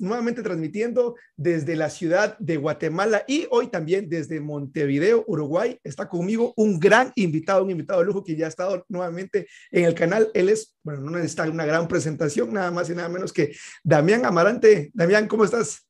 Nuevamente transmitiendo desde la ciudad de Guatemala y hoy también desde Montevideo, Uruguay. Está conmigo un gran invitado, un invitado de lujo que ya ha estado nuevamente en el canal. Él es, bueno, no necesita una gran presentación, nada más y nada menos que Damián Amarante. Damián, ¿cómo estás?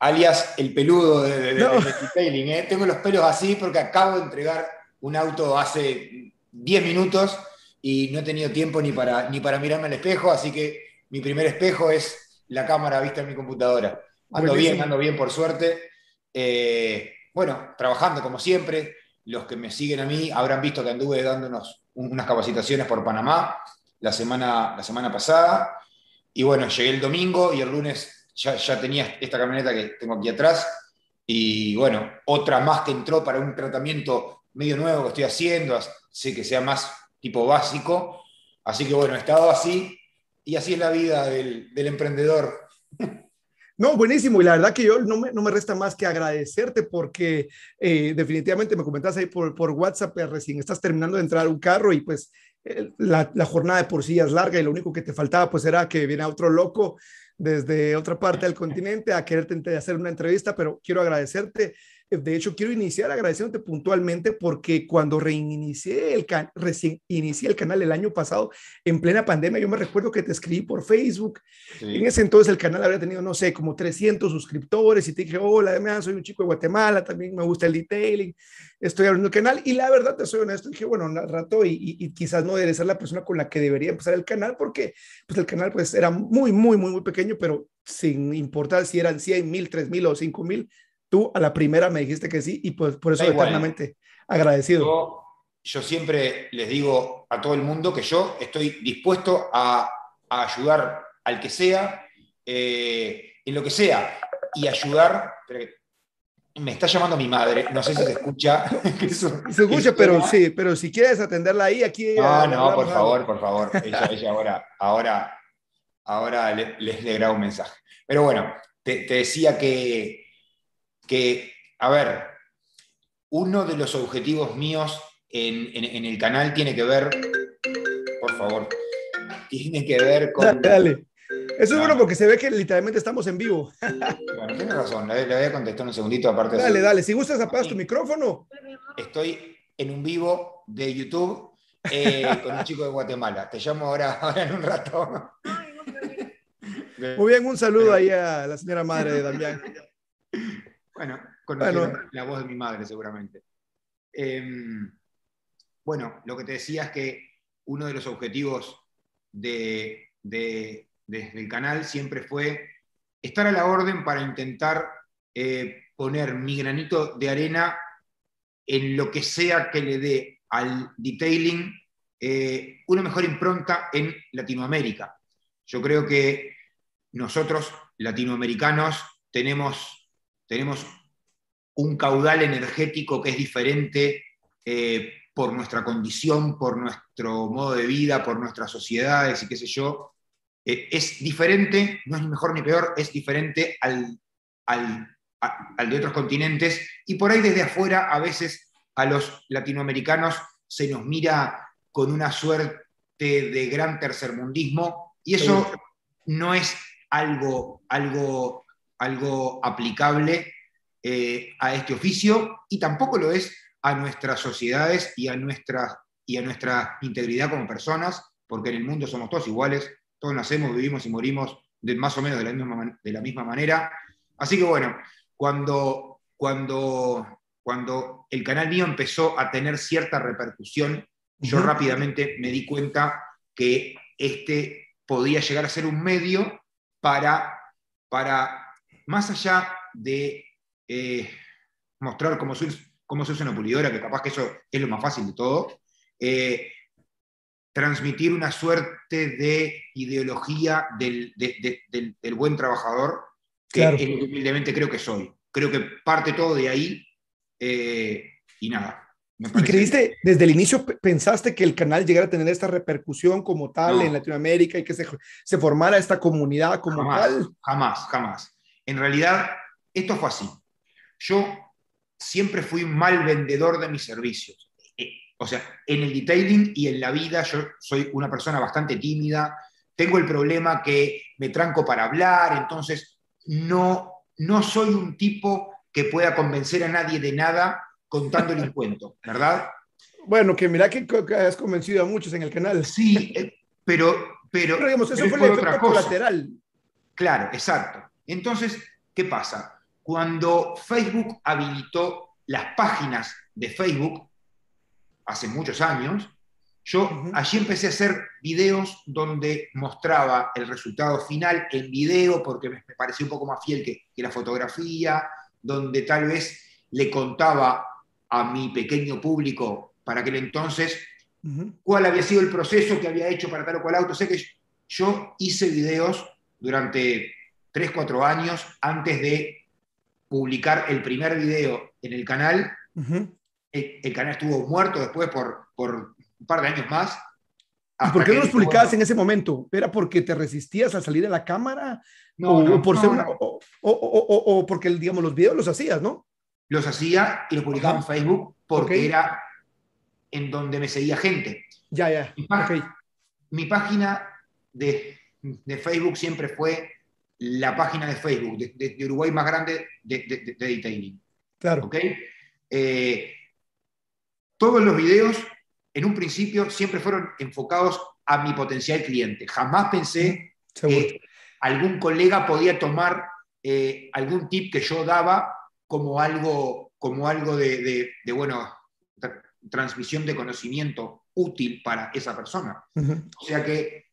Alias el peludo de, detailing. ¿eh? Tengo los pelos así porque acabo de entregar un auto hace 10 minutos y no he tenido tiempo ni para, ni para mirarme al espejo, así que mi primer espejo es la cámara vista en mi computadora. Ando bien, ando bien por suerte. Eh, bueno, trabajando como siempre. Los que me siguen a mí habrán visto que anduve dándonos unas capacitaciones por Panamá la semana, la semana pasada. Y bueno, llegué el domingo y el lunes ya, ya tenía esta camioneta que tengo aquí atrás. Y bueno, otra más que entró para un tratamiento medio nuevo que estoy haciendo, sé que sea más tipo básico. Así que bueno, he estado así y así es la vida del, emprendedor. No, buenísimo. Y la verdad que yo no me, no me resta más que agradecerte porque eh, definitivamente me comentas ahí por, por WhatsApp, eh, recién estás terminando de entrar a un carro y pues eh, la, la, jornada de por sí es larga y lo único que te faltaba pues era que viene otro loco desde otra parte del continente a quererte hacer una entrevista, pero quiero agradecerte de hecho, quiero iniciar agradeciéndote puntualmente porque cuando reinicié el, recién inicié el canal el año pasado, en plena pandemia, yo me recuerdo que te escribí por Facebook. En ese entonces el canal había tenido, no sé, como 300 suscriptores y te dije, hola, soy un chico de Guatemala, también me gusta el detailing, estoy abriendo el canal. Y la verdad, te soy honesto, dije, bueno, un rato y, y, quizás no debería ser la persona con la que debería empezar el canal porque pues el canal pues era muy, muy, muy, muy pequeño, pero sin importar si eran 100 mil, 3 mil o 5 mil Tú a la primera me dijiste que sí y pues por eso eternamente agradecido. Yo, siempre les digo a todo el mundo que yo estoy dispuesto a, ayudar al que sea, eh, en lo que sea, y ayudar. Me está llamando mi madre, no sé si se escucha. se escucha, pero sí, pero si quieres atenderla ahí, aquí. No, no, por favor, por favor. Ella, ella ahora, ahora, ahora les, les un mensaje. Pero bueno, te decía que, que, a ver, uno de los objetivos míos en, el canal tiene que ver, por favor, tiene que ver con... Dale. Eso es bueno porque se ve que literalmente estamos en vivo. Bueno, tienes razón, le, voy a contestar un segundito aparte. Dale, dale, si gustas apagas tu micrófono. Estoy en un vivo de YouTube eh, con un chico de Guatemala. Te llamo ahora, ahora en un rato. Muy bien, un saludo ahí a la señora madre de Damián. Bueno, conocieron la voz de mi madre seguramente. Em, bueno, lo que te decía es que uno de los objetivos de, del canal siempre fue estar a la orden para intentar eh, poner mi granito de arena en lo que sea que le dé al detailing eh, una mejor impronta en Latinoamérica. Yo creo que nosotros, latinoamericanos, tenemos tenemos un caudal energético que es diferente eh, por nuestra condición, por nuestro modo de vida, por nuestras sociedades y qué sé yo. Eh, es diferente, no es ni mejor ni peor, es diferente al, al de otros continentes. Y por ahí desde afuera a veces a los latinoamericanos se nos mira con una suerte de gran tercermundismo. Y eso no es algo, algo algo aplicable eh, a este oficio y tampoco lo es a nuestras sociedades y a nuestra, y a nuestra integridad como personas, porque en el mundo somos todos iguales, todos nacemos, vivimos y morimos de, más o menos de la, misma, de la misma manera. Así que bueno, cuando, cuando, cuando el canal mío empezó a tener cierta repercusión, yo rápidamente me di cuenta que este podía llegar a ser un medio para, para más allá de eh, mostrar cómo se, cómo se usa una pulidora, que capaz que eso es lo más fácil de todo, eh, transmitir una suerte de ideología del, buen trabajador, que humildemente creo que soy. Creo que parte todo de ahí eh, y nada. ¿Y creíste, desde el inicio pensaste que el canal llegara a tener esta repercusión como tal en Latinoamérica y que se, se formara esta comunidad como tal? Jamás, jamás. En realidad, esto fue así. Yo siempre fui un mal vendedor de mis servicios. Eh, o sea, en el detailing y en la vida yo soy una persona bastante tímida, tengo el problema que me tranco para hablar, entonces no, no soy un tipo que pueda convencer a nadie de nada contándole un cuento, ¿verdad? Bueno, que mira que has convencido a muchos en el canal. Sí, eh, pero... Pero, pero digamos, eso fue el efecto colateral. Claro, exacto. Entonces, ¿qué pasa? Cuando Facebook habilitó las páginas de Facebook, hace muchos años, yo allí empecé a hacer videos donde mostraba el resultado final en video porque me, parecía un poco más fiel que, la fotografía, donde tal vez le contaba a mi pequeño público para aquel entonces cuál había sido el proceso que había hecho para tal o cual auto. Sé que yo hice videos durante 3, 4 años antes de publicar el primer video en el canal. el, canal estuvo muerto después por, por un par de años más. ¿Y por qué no los publicabas en ese momento? ¿Era porque te resistías a salir a la cámara? No, o, por ser o, porque, digamos, los videos los hacías, ¿no? Los hacía y los publicaba en Facebook porque era en donde me seguía gente. Ya, ya. Mi, página de, Facebook siempre fue la página de Facebook de, Uruguay más grande de, detailing. Claro. ¿Ok? Eh, todos los videos en un principio siempre fueron enfocados a mi potencial cliente. Jamás pensé que algún colega podía tomar eh, algún tip que yo daba como algo, como algo de, bueno, transmisión de conocimiento útil para esa persona. O sea que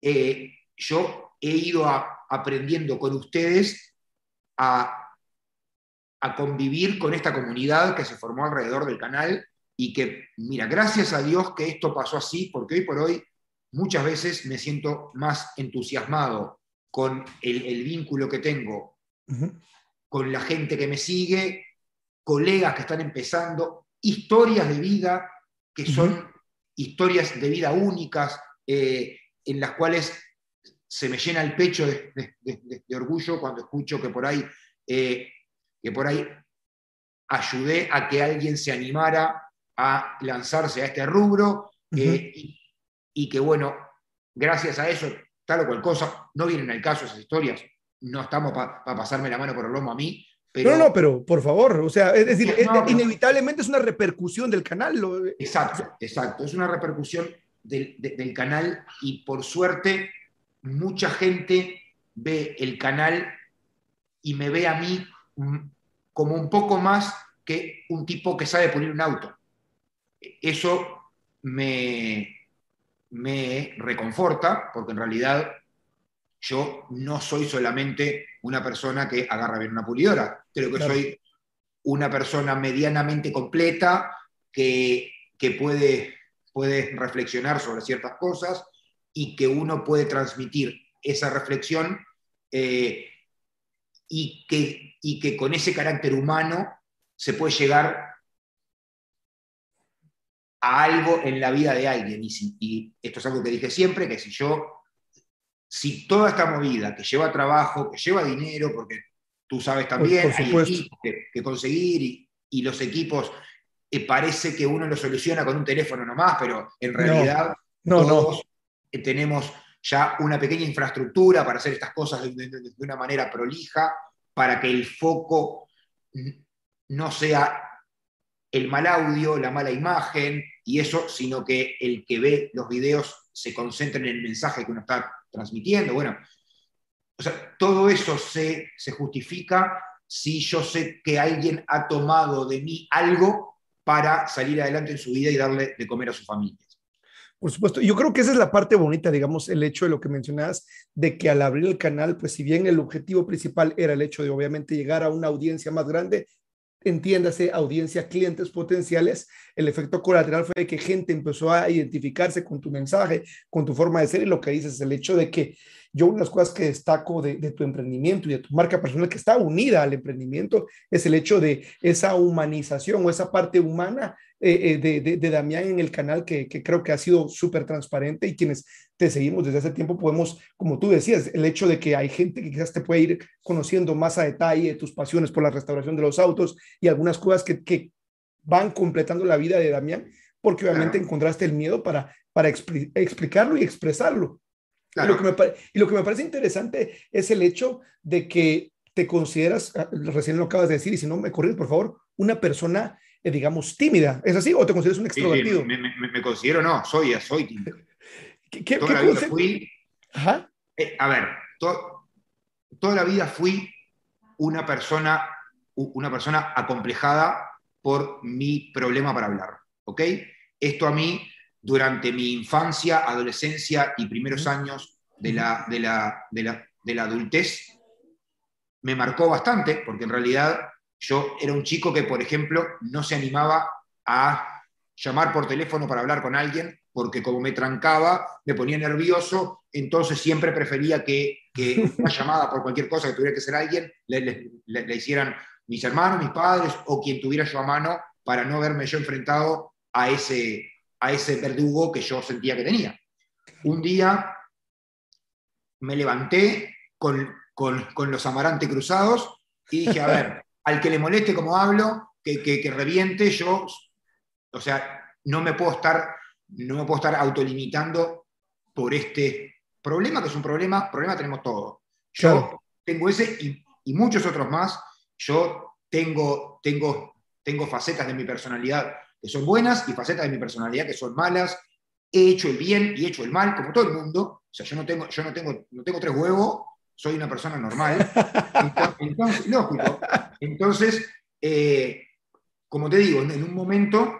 eh, yo he ido aprendiendo con ustedes a, a convivir con esta comunidad que se formó alrededor del canal y que, mira, gracias a Dios que esto pasó así, porque hoy por hoy muchas veces me siento más entusiasmado con el, vínculo que tengo con la gente que me sigue, colegas que están empezando, historias de vida que son historias de vida únicas, eh, en las cuales se me llena el pecho de, orgullo cuando escucho que por ahí, eh, que por ahí ayudé a que alguien se animara a lanzarse a este rubro eh, y, que, bueno, gracias a eso, tal o cual cosa, no vienen al caso esas historias, no estamos para pasarme la mano por el lomo a mí. Pero... No, no, pero por favor, o sea, es decir, inevitablemente es una repercusión del canal. Exacto, exacto, es una repercusión del, del canal y por suerte mucha gente ve el canal y me ve a mí como un poco más que un tipo que sabe pulir un auto. Eso me, me reconforta, porque en realidad yo no soy solamente una persona que agarra bien una pulidora, creo que soy una persona medianamente completa que, puede, puede reflexionar sobre ciertas cosas y que uno puede transmitir esa reflexión eh, y, que, y que con ese carácter humano se puede llegar a algo en la vida de alguien. Y, esto es algo que dije siempre, que si yo, si toda esta movida que lleva trabajo, que lleva dinero, porque tú sabes también, hay equipos que, conseguir y, los equipos eh, parece que uno lo soluciona con un teléfono nomás, pero en realidad no, todos tenemos ya una pequeña infraestructura para hacer estas cosas de, de una manera prolija, para que el foco no sea el mal audio, la mala imagen y eso, sino que el que ve los videos se concentra en el mensaje que uno está transmitiendo. Bueno, o sea, todo eso se, justifica si yo sé que alguien ha tomado de mí algo para salir adelante en su vida y darle de comer a su familia. Por supuesto, yo creo que esa es la parte bonita, digamos, el hecho de lo que mencionabas, de que al abrir el canal, pues si bien el objetivo principal era el hecho de obviamente llegar a una audiencia más grande, entiéndase, audiencia, clientes potenciales, el efecto colateral fue que gente empezó a identificarse con tu mensaje, con tu forma de ser y lo que dices, el hecho de que yo una de las cosas que destaco de, tu emprendimiento y de tu marca personal que está unida al emprendimiento es el hecho de esa humanización o esa parte humana eh, eh, de, de, Damián en el canal que, que creo que ha sido súper transparente y quienes te seguimos desde hace tiempo podemos, como tú decías, el hecho de que hay gente que quizás te puede ir conociendo más a detalle tus pasiones por la restauración de los autos y algunas cosas que, que van completando la vida de Damián, porque obviamente encontraste el miedo para, para explicarlo y expresarlo. Y, lo que me, y lo que me parece interesante es el hecho de que te consideras, ah, recién lo acabas de decir, y si no me corriges, por favor, una persona, eh, digamos, tímida. ¿Es así? ¿O te consideras un extrovertido? me, considero, no, soy, soy tímido. ¿Qué, toda la vida fui, eh, a ver, toda la vida fui una persona, una persona acomplejada por mi problema para hablar, ¿ok? Esto a mí, durante mi infancia, adolescencia y primeros años de la, de la, de la adultez, me marcó bastante, porque en realidad yo era un chico que, por ejemplo, no se animaba a llamar por teléfono para hablar con alguien, porque como me trancaba, me ponía nervioso, entonces siempre prefería que, una llamada por cualquier cosa que tuviera que ser alguien, le, hicieran mis hermanos, mis padres o quien tuviera yo a mano, para no verme yo enfrentado a ese, a ese verdugo que yo sentía que tenía. Un día me levanté con con, los amarantes cruzados y dije, a ver, al que le moleste como hablo, que, que, reviente, yo, o sea, no me puedo estar, no me puedo estar autolimitando por este problema, que es un problema, problema tenemos todos. Yo tengo ese y, y, muchos otros más. Yo tengo, tengo, tengo facetas de mi personalidad que son buenas y facetas de mi personalidad que son malas. He hecho el bien y he hecho el mal, como todo el mundo. O sea, yo no tengo, yo no tengo, no tengo tres huevos soy una persona normal. Entonces, lógico. Entonces, eh, como te digo, en un momento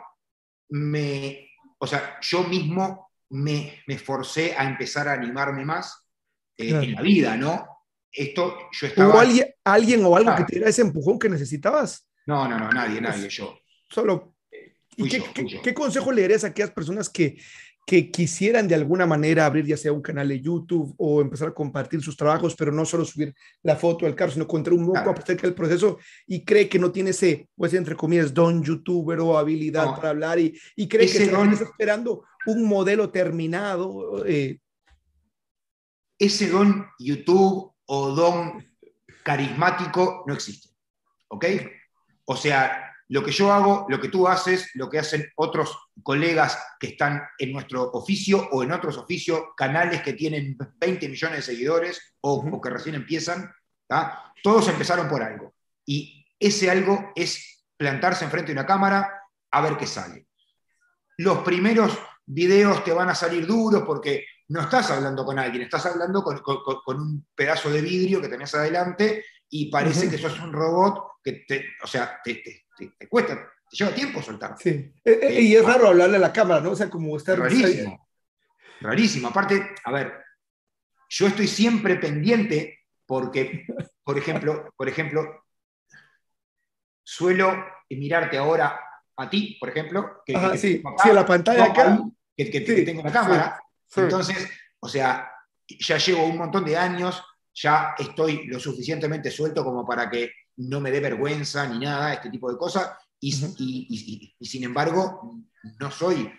me, o sea, yo mismo me, me forcé a empezar a animarme más eh, en la vida, ¿no? Esto, yo estaba... ¿Hubo alguien, alguien o algo que te diera ese empujón que necesitabas? No, no, no, nadie, nadie, yo. Solo. ¿Y qué, qué, consejo le darías a aquellas personas que, que quisieran de alguna manera abrir ya sea un canal de YouTube o empezar a compartir sus trabajos, pero no solo subir la foto del carro, sino contar un poco acerca del proceso y cree que no tiene ese, pues entre comillas, don youtuber o habilidad para hablar y, y cree que está esperando un modelo terminado. Eh. Ese don YouTube o don carismático no existe, ¿ok? O sea, lo que yo hago, lo que tú haces, lo que hacen otros colegas que están en nuestro oficio o en otros oficios, canales que tienen 20 millones de seguidores o, que recién empiezan, todos empezaron por algo. Y ese algo es plantarse enfrente de una cámara a ver qué sale. Los primeros videos te van a salir duros porque no estás hablando con alguien, estás hablando con, un pedazo de vidrio que tenés adelante y parece que sos un robot que te, o sea, te, te, cuesta, te lleva tiempo soltar. Sí, eh, eh, y es raro hablarle a la cámara, ¿no? O sea, como estar... Rarísimo, rarísimo. Aparte, a ver, yo estoy siempre pendiente porque, por ejemplo, por ejemplo, suelo mirarte ahora a ti, por ejemplo, que, sí, sí, a la pantalla acá. Que, que, tengo la cámara. Entonces, o sea, ya llevo un montón de años, ya estoy lo suficientemente suelto como para que no me dé vergüenza ni nada, este tipo de cosas, y, sin embargo no soy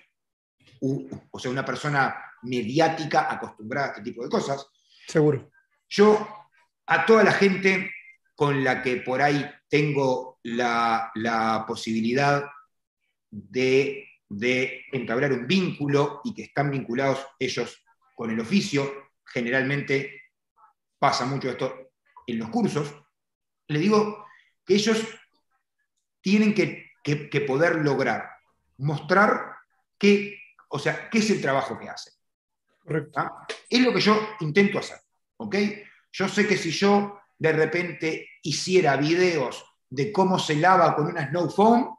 o sea, una persona mediática acostumbrada a este tipo de cosas. Seguro. Yo a toda la gente con la que por ahí tengo la, posibilidad de, de entablar un vínculo y que están vinculados ellos con el oficio, generalmente pasa mucho esto en los cursos, le digo que ellos tienen que, poder lograr mostrar qué, o sea, qué es el trabajo que hacen. ¿Ah? Es lo que yo intento hacer. ¿ok? Yo sé que si yo de repente hiciera videos de cómo se lava con una snow foam,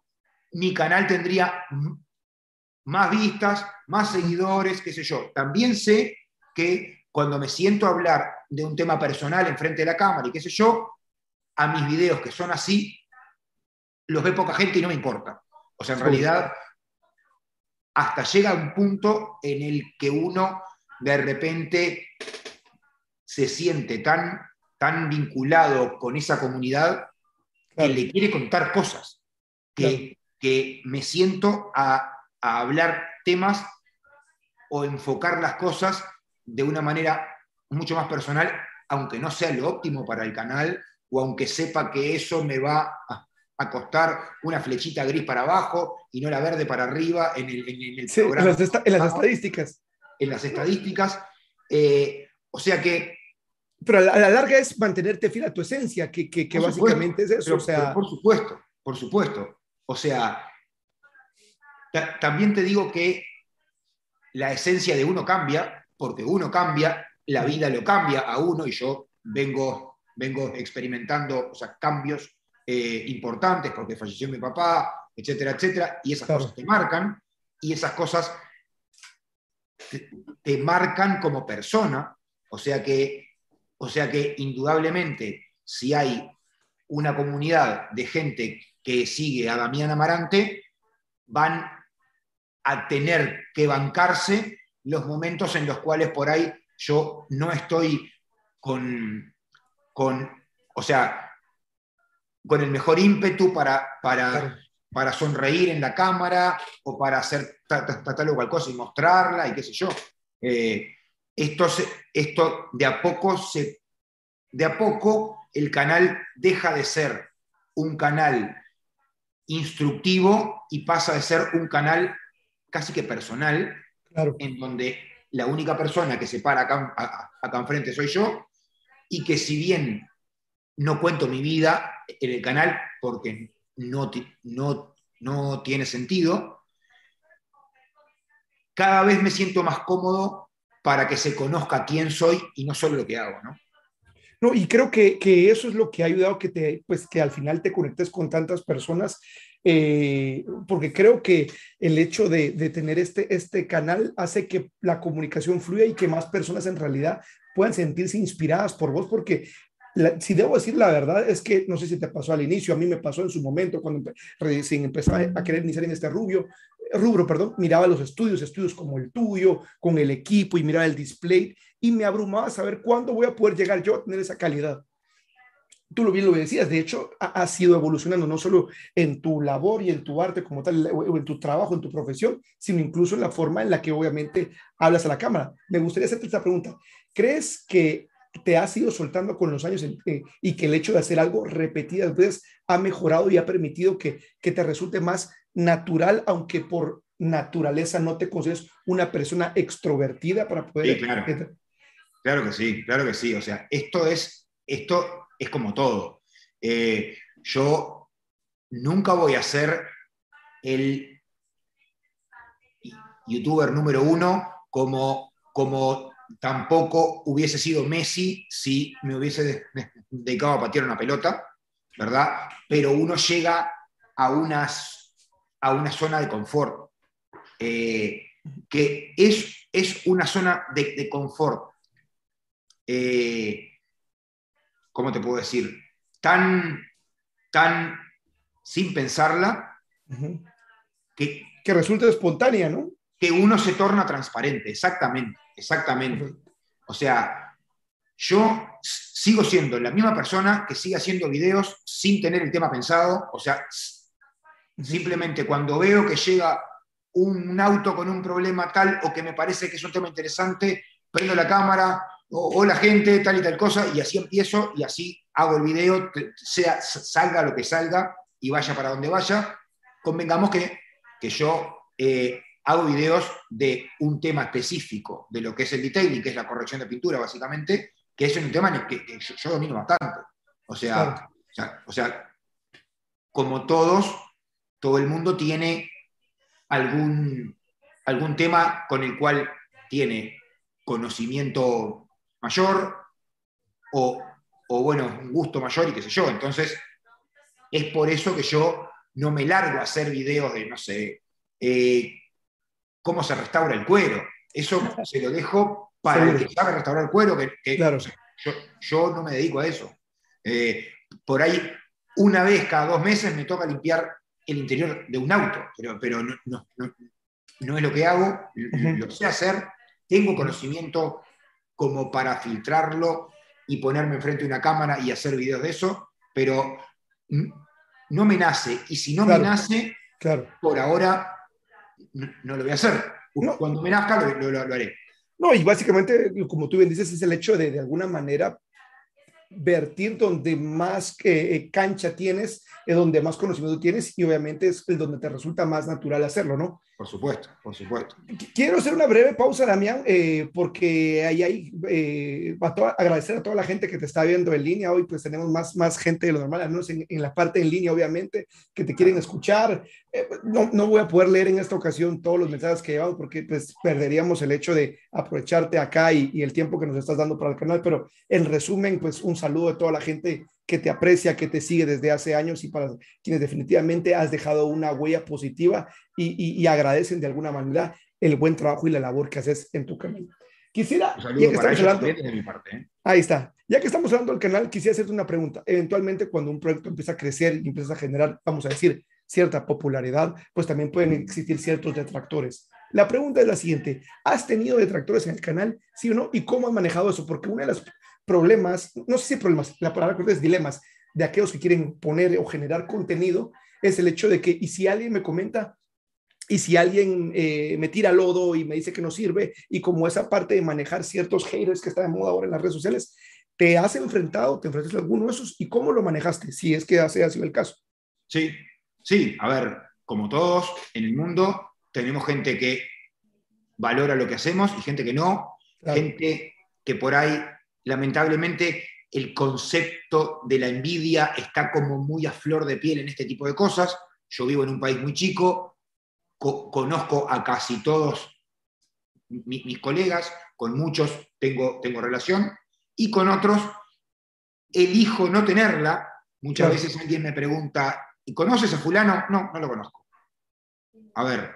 mi canal tendría más vistas, más seguidores, qué sé yo. También sé que cuando me siento a hablar de un tema personal en frente de la cámara y qué sé yo, a mis videos que son así, los ve poca gente y no me importa. O sea, en realidad, hasta llega un punto en el que uno de repente se siente tan, tan vinculado con esa comunidad que le quiere contar cosas, que, que me siento a, a hablar temas o enfocar las cosas de una manera mucho más personal, aunque no sea lo óptimo para el canal, o aunque sepa que eso me va a, costar una flechita gris para abajo y no la verde para arriba en el, programa. En las, estadísticas. En las estadísticas. Eh, O sea que... Pero a la, larga es mantenerte fiel a tu esencia, que, que, que básicamente es eso. o sea... por supuesto, por supuesto. O sea, también te digo que la esencia de uno cambia, porque uno cambia, la vida lo cambia a uno y yo vengo, vengo experimentando o sea, cambios eh, importantes porque falleció mi papá, etcétera, etcétera, y esas cosas te marcan y esas cosas te, marcan como persona, o sea que, o sea que indudablemente si hay una comunidad de gente que sigue a Damián Amarante, van a tener que bancarse los momentos en los cuales por ahí yo no estoy con, con o sea, con el mejor ímpetu para, para, para sonreír en la cámara o para hacer tal, o cual cosa y mostrarla y qué sé yo. Eh, esto, esto de a poco se, de a poco el canal deja de ser un canal instructivo y pasa de ser un canal casi que personal, en donde la única persona que se para acá, acá enfrente soy yo, y que si bien no cuento mi vida en el canal porque no, no, no tiene sentido, cada vez me siento más cómodo para que se conozca quién soy y no solo lo que hago, ¿no? No, y creo que, que, eso es lo que ha ayudado que, te, pues, que al final te conectes con tantas personas, eh, porque creo que el hecho de, de, tener este, este canal hace que la comunicación fluya y que más personas en realidad puedan sentirse inspiradas por vos, porque si debo decir la verdad, es que no sé si te pasó al inicio, a mí me pasó en su momento cuando recién empezaba a querer iniciar en este rubio, rubro, perdón, miraba los estudios, estudios como el tuyo, con el equipo y miraba el display y me abrumaba saber cuándo voy a poder llegar yo a tener esa calidad. Tú lo bien lo decías, de hecho, ha, sido evolucionando no solo en tu labor y en tu arte como tal, o en tu trabajo, en tu profesión, sino incluso en la forma en la que obviamente hablas a la cámara. Me gustaría hacerte esta pregunta. ¿Crees que te has ido soltando con los años eh, y que el hecho de hacer algo repetidas veces ha mejorado y ha permitido que, que te resulte más natural, aunque por naturaleza no te consideres una persona extrovertida para poder... Sí, claro. claro que sí, claro que sí. O sea, esto es, esto es como todo. Eh, yo nunca voy a ser el youtuber número uno como, como tampoco hubiese sido Messi si me hubiese dedicado a patear una pelota, ¿verdad? Pero uno llega a, unas, a una zona de confort, eh, que es, es una zona de, confort, eh, ¿cómo te puedo decir? Tan, tan sin pensarla, que, que resulta espontánea, ¿no? Que uno se torna transparente, exactamente. Exactamente. O sea, yo sigo siendo la misma persona que sigue haciendo videos sin tener el tema pensado. O sea, simplemente cuando veo que llega un auto con un problema tal o que me parece que es un tema interesante, prendo la cámara o, la gente, tal y tal cosa, y así empiezo y así hago el video, sea, salga lo que salga y vaya para donde vaya. Convengamos que, que yo eh, hago videos de un tema específico, de lo que es el detailing, que es la corrección de pintura, básicamente, que es un tema que, que yo, domino bastante. O sea, o sea, como todos, todo el mundo tiene algún, algún tema con el cual tiene conocimiento mayor o, o, bueno, un gusto mayor y qué sé yo. Entonces, es por eso que yo no me largo a hacer videos de, no sé, eh, cómo se restaura el cuero. Eso se lo dejo para el que sabe restaurar el cuero, que, claro. yo, no me dedico a eso. Eh, por ahí, una vez cada dos meses me toca limpiar el interior de un auto, pero, pero no, no, es lo que hago, lo sé hacer, tengo conocimiento como para filtrarlo y ponerme enfrente de una cámara y hacer videos de eso, pero no me nace. Y si no me nace, claro. por ahora no, lo voy a hacer. Cuando me nazca lo, haré. No, y básicamente, como tú bien dices, es el hecho de de alguna manera vertir donde más eh, cancha tienes, es donde más conocimiento tienes y obviamente es donde te resulta más natural hacerlo, ¿no? Por supuesto, por supuesto. Quiero hacer una breve pausa, Damián, eh, porque ahí hay, eh, agradecer a toda la gente que te está viendo en línea. Hoy pues tenemos más, más gente de lo normal, al menos en, la parte en línea, obviamente, que te quieren escuchar. Eh, no, no, voy a poder leer en esta ocasión todos los mensajes que llevamos porque pues perderíamos el hecho de aprovecharte acá y, y el tiempo que nos estás dando para el canal, pero en resumen, pues un saludo de toda la gente que te aprecia, que te sigue desde hace años y para quienes definitivamente has dejado una huella positiva y, agradecen de alguna manera el buen trabajo y la labor que haces en tu canal. Quisiera, ya que estamos hablando, ¿eh? ahí está, ya que estamos hablando del canal, quisiera hacerte una pregunta. Eventualmente, cuando un proyecto empieza a crecer y empieza a generar, vamos a decir, cierta popularidad, pues también pueden existir ciertos detractores. La pregunta es la siguiente, ¿has tenido detractores en el canal? ¿Sí o no? ¿Y cómo has manejado eso? Porque una de las problemas, no sé si problemas, la palabra correcta es dilemas, de aquellos que quieren poner o generar contenido, es el hecho de que, y si alguien me comenta, y si alguien eh, me tira lodo y me dice que no sirve, y como esa parte de manejar ciertos haters que está de moda ahora en las redes sociales, ¿te has enfrentado, te enfrentaste a alguno de esos y cómo lo manejaste, si es que ha sido el caso? Sí, sí, a ver, como todos en el mundo, tenemos gente que valora lo que hacemos y gente que no, gente que por ahí lamentablemente el concepto de la envidia está como muy a flor de piel en este tipo de cosas. Yo vivo en un país muy chico, conozco a casi todos mis colegas, con muchos tengo, tengo relación, y con otros elijo no tenerla. Muchas veces alguien me pregunta, ¿y conoces a fulano? No, no lo conozco. A ver,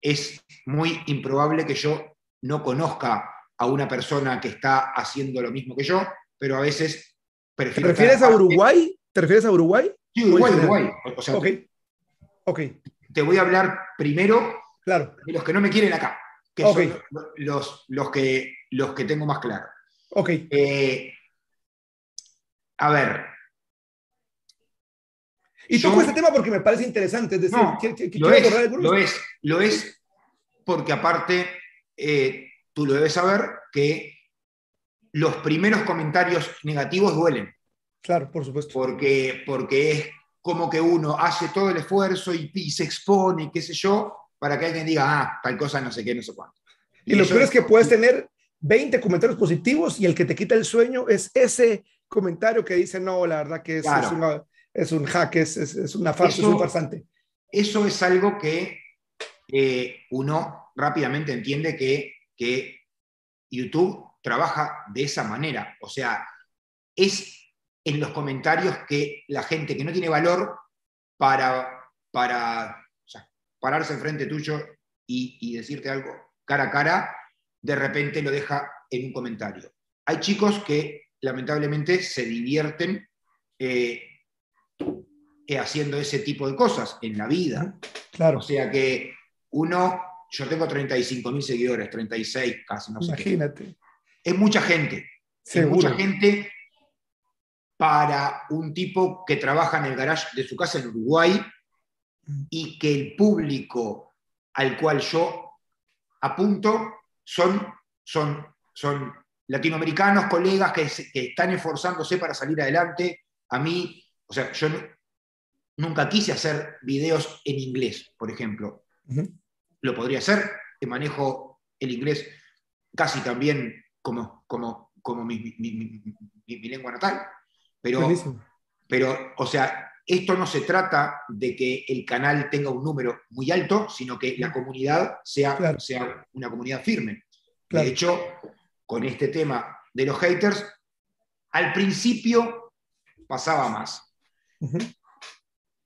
es muy improbable que yo no conozca a una persona que está haciendo lo mismo que yo, pero a veces prefiero... ¿Te refieres a Uruguay? ¿Te refieres a Uruguay? Sí, Uruguay, Uruguay. O sea, okay. Te voy a hablar primero claro. de los que no me quieren acá, que son los, los, que, los que tengo más claro. Ok. Eh, a ver. Y toco este tema porque me parece interesante. Es decir, lo, es, lo, es, lo es porque aparte eh, tú lo debes saber, que los primeros comentarios negativos duelen. Claro, por supuesto. Porque, porque es como que uno hace todo el esfuerzo y, se expone, qué sé yo, para que alguien diga, ah, tal cosa, no sé qué, no sé cuánto. Y, lo peor es que puedes tener 20 comentarios positivos y el que te quita el sueño es ese comentario que dice, no, la verdad que es, es, un hack, es, es una farsa, es un farsante. Eso es algo que eh, uno rápidamente entiende que que YouTube trabaja de esa manera. O sea, es en los comentarios que la gente que no tiene valor para, para pararse enfrente tuyo y, decirte algo cara a cara, de repente lo deja en un comentario. Hay chicos que lamentablemente se divierten eh, eh, haciendo ese tipo de cosas en la vida. Claro. O sea que uno yo tengo 35 mil seguidores, 36 casi, no sé. Imagínate. Es mucha gente. Es mucha gente para un tipo que trabaja en el garage de su casa en Uruguay y que el público al cual yo apunto son, son, son latinoamericanos, colegas que, están esforzándose para salir adelante. A mí, o sea, yo nunca quise hacer videos en inglés, por ejemplo lo podría hacer, manejo el inglés casi también como, como, como mi, lengua natal. Pero, pero, o sea, esto no se trata de que el canal tenga un número muy alto, sino que la comunidad sea, sea una comunidad firme. De hecho, con este tema de los haters, al principio pasaba más.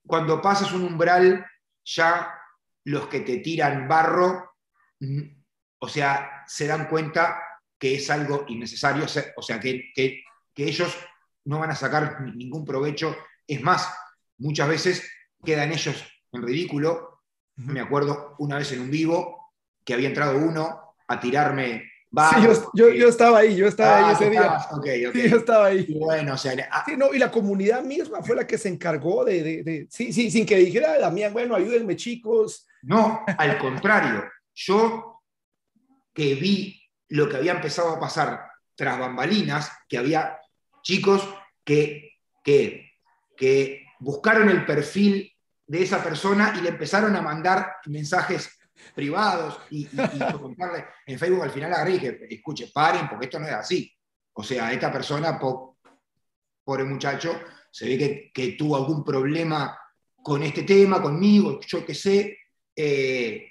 Cuando pasas un umbral, ya los que te tiran barro, mm, o sea, se dan cuenta que es algo innecesario, o sea, que, ellos no van a sacar ningún provecho. Es más, muchas veces quedan ellos en ridículo. Me acuerdo una vez en un vivo que había entrado uno a tirarme Sí, yo, yo, estaba ahí, yo estaba ahí ah, ese día. Sí, yo estaba ahí. bueno, o sea, ah. sí, no, y la comunidad misma fue la que se encargó de, de, de sí, sí, sin que dijera Damián, bueno, ayúdenme chicos. No, al contrario, yo que vi lo que había empezado a pasar tras bambalinas, que había chicos que, que, que buscaron el perfil de esa persona y le empezaron a mandar mensajes privados y, contarle en Facebook al final agarré y escuche, paren, porque esto no es así. O sea, esta persona, pobre muchacho, se ve que, tuvo algún problema con este tema, conmigo, yo qué sé. Eh,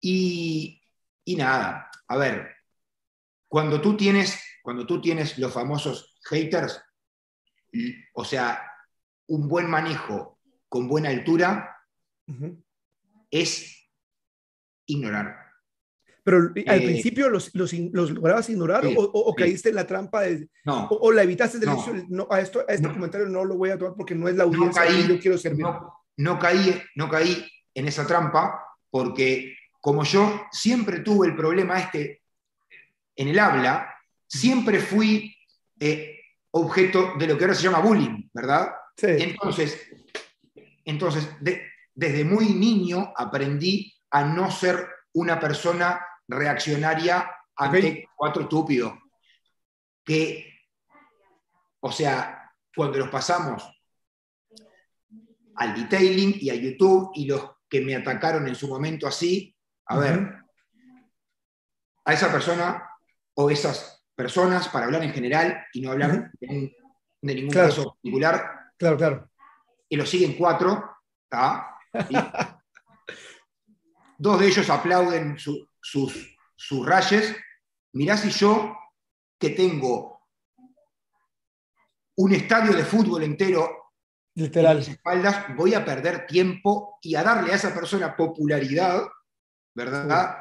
y, y nada, a ver, cuando tú tienes, cuando tú tienes los famosos haters, o sea, un buen manejo con buena altura es ignorar. Pero al eh, principio los, los, lograbas ignorar o, caíste en la trampa de, no, o, la evitaste del no, a, esto, a este comentario no lo voy a tomar porque no es la audiencia que yo quiero servir. No, caí, no caí en esa trampa porque como yo siempre tuve el problema este en el habla, siempre fui eh, objeto de lo que ahora se llama bullying, ¿verdad? Entonces, entonces desde muy niño aprendí a no ser una persona reaccionaria ante cuatro estúpidos. Que, o sea, cuando los pasamos al detailing y a YouTube y los que me atacaron en su momento así, a ver, a esa persona o esas personas, para hablar en general y no hablar de, ningún caso particular. Claro, claro. Y lo siguen cuatro, Dos de ellos aplauden sus, sus rayes. Mirá si yo, que tengo un estadio de fútbol entero Literal. en mis espaldas, voy a perder tiempo y a darle a esa persona popularidad, ¿verdad?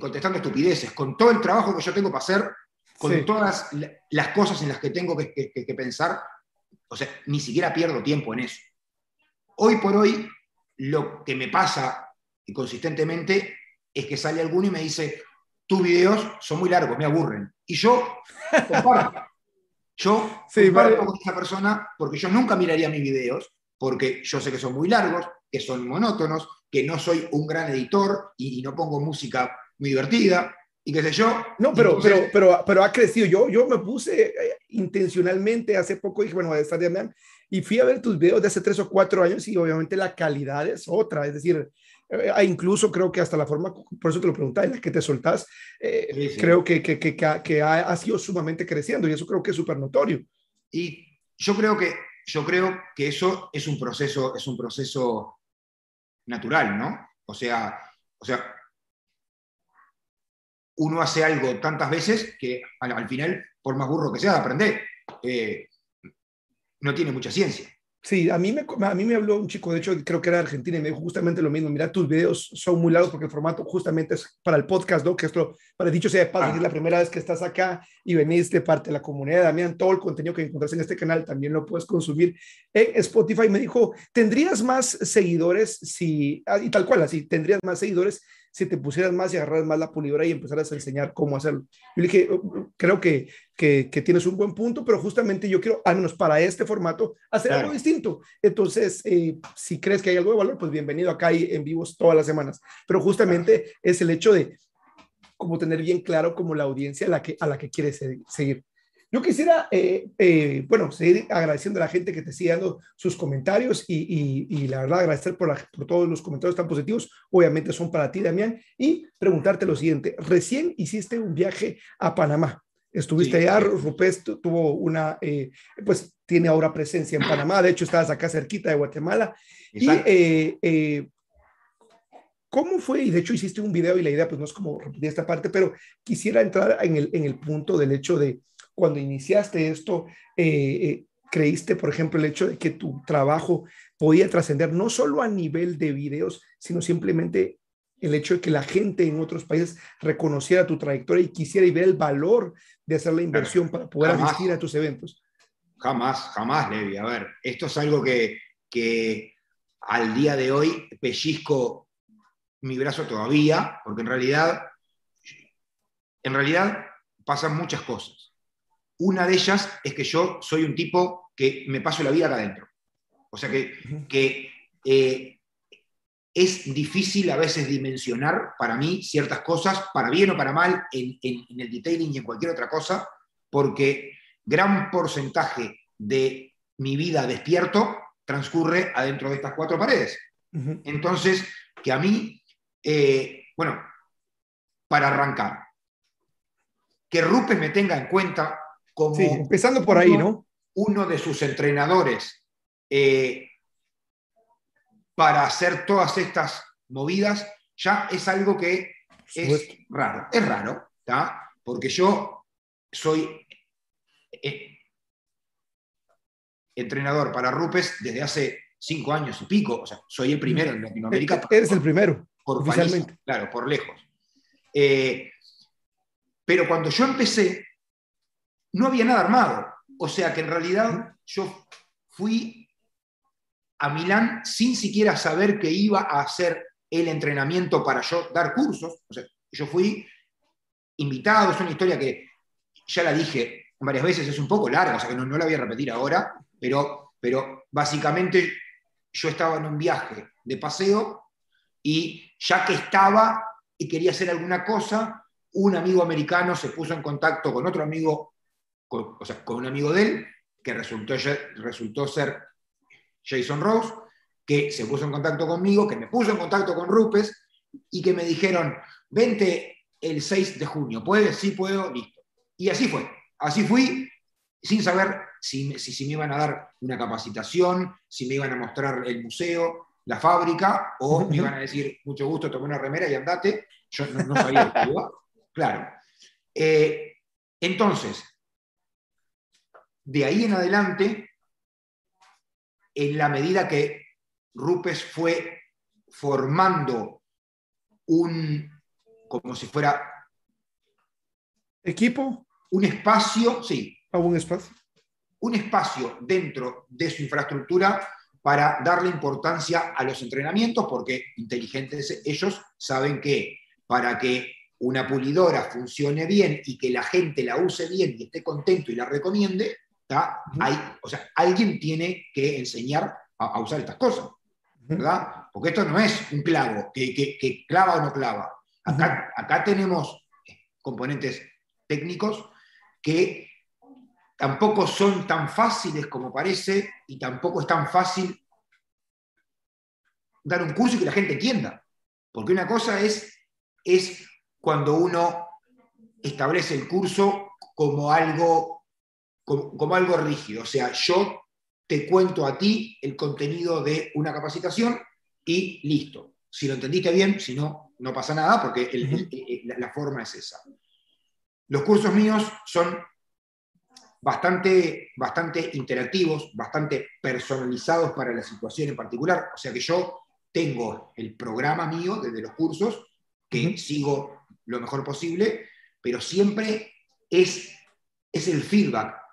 Contestando estupideces, con todo el trabajo que yo tengo para hacer, con todas las cosas en las que tengo que, que pensar, o sea, ni siquiera pierdo tiempo en eso. Hoy por hoy, lo que me pasa consistentemente es que sale alguno y me dice, tus videos son muy largos, me aburren. Y yo comparto. Yo comparto con esa persona porque yo nunca miraría mis videos, porque yo sé que son muy largos, que son monótonos, que no soy un gran editor y, no pongo música muy divertida y qué sé yo. No, pero, pero, pero, pero ha crecido. Yo, yo me puse eh, intencionalmente hace poco, dije, bueno, esta día y fui a ver tus videos de hace tres o cuatro años y obviamente la calidad es otra, es decir, eh, incluso creo que hasta la forma, por eso te lo preguntaba, en la que te soltás, eh, creo que, que, que, que ha, ha, sido sumamente creciendo y eso creo que es súper notorio. Y yo creo que, yo creo que eso es un proceso, es un proceso natural, ¿no? O sea, o sea, uno hace algo tantas veces que al, final, por más burro que sea, aprender. Eh, no tiene mucha ciencia. Sí, a mí, me, a mí me habló un chico, de hecho creo que era argentino, y me dijo justamente lo mismo, mira, tus videos son muy largos porque el formato justamente es para el podcast, ¿no? Que esto, para dicho sea de paso, ah. es la primera vez que estás acá y venís de parte de la comunidad, Damián, todo el contenido que encontrás en este canal también lo puedes consumir en Spotify. Me dijo, ¿tendrías más seguidores si, ah, y tal cual, así, tendrías más seguidores si te pusieras más y agarraras más la pulidora y empezaras a enseñar cómo hacerlo. Yo le dije, oh, creo que, que, tienes un buen punto, pero justamente yo quiero, al menos para este formato, hacer algo distinto. Entonces, eh, si crees que hay algo de valor, pues bienvenido acá y en vivos todas las semanas. Pero justamente es el hecho de como tener bien claro como la audiencia a la que, a la que quieres seguir. Yo quisiera, eh, eh, bueno, seguir agradeciendo a la gente que te sigue dando sus comentarios y, y, la verdad agradecer por, por, todos los comentarios tan positivos. Obviamente son para ti, Damián. Y preguntarte lo siguiente. Recién hiciste un viaje a Panamá. Estuviste allá, Rupes tuvo una, eh, pues tiene ahora presencia en Panamá. De hecho, estabas acá cerquita de Guatemala. Y ¿Cómo fue? Y de hecho hiciste un video y la idea pues no es como repetir esta parte, pero quisiera entrar en el, en el punto del hecho de cuando iniciaste esto, eh, eh, creíste, por ejemplo, el hecho de que tu trabajo podía trascender no solo a nivel de videos, sino simplemente el hecho de que la gente en otros países reconociera tu trayectoria y quisiera y ver el valor de hacer la inversión para poder asistir a tus eventos. Jamás, jamás, Levi. A ver, esto es algo que, que al día de hoy pellizco mi brazo todavía, porque en realidad, en realidad pasan muchas cosas. Una de ellas es que yo soy un tipo que me paso la vida acá adentro. O sea que, que eh, es difícil a veces dimensionar para mí ciertas cosas, para bien o para mal, en, el detailing y en cualquier otra cosa, porque gran porcentaje de mi vida despierto transcurre adentro de estas cuatro paredes. Entonces, que a mí Eh, bueno, para arrancar, que Rupes me tenga en cuenta como... empezando por ahí, ¿no? Uno de sus entrenadores eh, para hacer todas estas movidas, ya es algo que es raro. Es raro, ¿está? Porque yo soy eh, entrenador para Rupes desde hace cinco años y pico. O sea, soy el primero en Latinoamérica. Eres el primero, oficialmente. claro, por lejos. Eh, pero cuando yo empecé, no había nada armado. O sea que en realidad yo fui a Milán sin siquiera saber que iba a hacer el entrenamiento para yo dar cursos. Yo fui invitado, es una historia que ya la dije varias veces, es un poco larga, o sea que no, la voy a repetir ahora, pero, pero básicamente yo estaba en un viaje de paseo y ya que estaba y quería hacer alguna cosa, un amigo americano se puso en contacto con otro amigo, o sea, con un amigo de él, que resultó, resultó ser Jason Rose, que se puso en contacto conmigo, que me puso en contacto con Rupes y que me dijeron, vente el 6 de junio, ¿puedes? Sí, puedo, listo. Y así fue, así fui, sin saber si, si, me iban a dar una capacitación, si me iban a mostrar el museo, la fábrica, o me iban a decir, mucho gusto, tomé una remera y andate. Yo no, sabía que iba. Claro. Eh, entonces, de ahí en adelante, en la medida que Rupes fue formando un, como si fuera... ¿Equipo? Un espacio, sí. ¿A un espacio? Un espacio dentro de su infraestructura para darle importancia a los entrenamientos, porque inteligentes ellos saben que para que una pulidora funcione bien y que la gente la use bien y esté contento y la recomiende, Hay, o sea, alguien tiene que enseñar a usar estas cosas. ¿verdad? Porque esto no es un clavo que, clava o no clava. Acá, acá tenemos componentes técnicos que tampoco son tan fáciles como parece y tampoco es tan fácil dar un curso y que la gente entienda. Porque una cosa es, es cuando uno establece el curso como algo, como algo rígido. O sea, yo te cuento a ti el contenido de una capacitación y listo. Si lo entendiste bien, si no, no pasa nada porque la, forma es esa. Los cursos míos son bastante, bastante interactivos, bastante personalizados para la situación en particular. O sea que yo tengo el programa mío desde los cursos, que sigo lo mejor posible, pero siempre es, es el feedback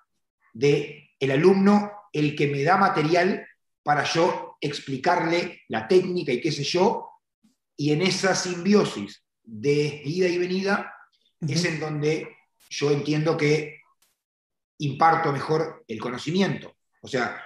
del el alumno el que me da material para yo explicarle la técnica y qué sé yo, y en esa simbiosis de ida y venida es en donde yo entiendo que imparto mejor el conocimiento. O sea,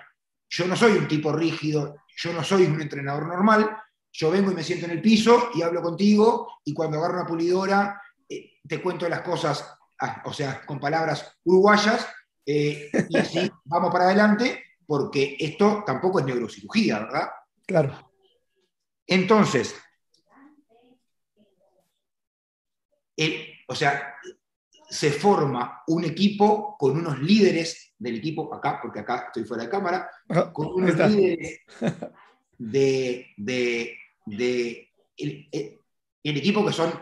yo no soy un tipo rígido, yo no soy un entrenador normal, yo vengo y me siento en el piso y hablo contigo y cuando agarro una pulidora eh, te cuento las cosas, ah, o sea, con palabras uruguayas eh, y así vamos para adelante, porque esto tampoco es neurocirugía, ¿verdad? Claro. Entonces, o sea, se forma un equipo con unos líderes del equipo, acá, porque acá estoy fuera de cámara, con unos líderes de, el, equipo que son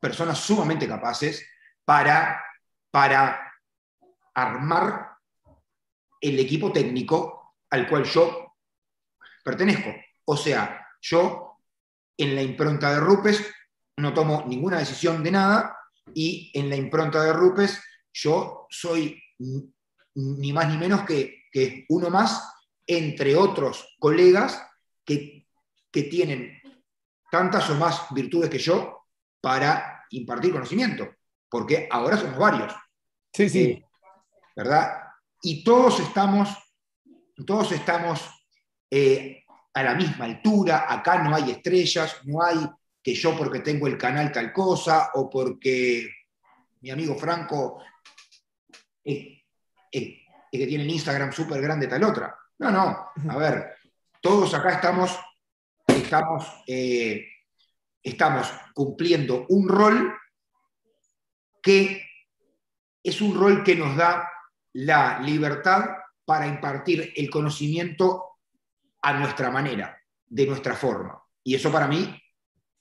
personas sumamente capaces para, para armar el equipo técnico al cual yo pertenezco. O sea, yo en la impronta de Rupes no tomo ninguna decisión de nada y en la impronta de Rupes yo soy ni más ni menos que, que uno más entre otros colegas que, que tienen tantas o más virtudes que yo para impartir conocimiento, porque ahora somos varios. Sí, sí. Eh, ¿verdad? Y todos estamos, todos estamos eh, a la misma altura, acá no hay estrellas, no hay que yo porque tengo el canal tal cosa o porque mi amigo Franco es, que tiene el Instagram súper grande tal otra. No, no, a ver, todos acá estamos, estamos eh, estamos cumpliendo un rol que es un rol que nos da la libertad para impartir el conocimiento a nuestra manera, de nuestra forma. Y eso para mí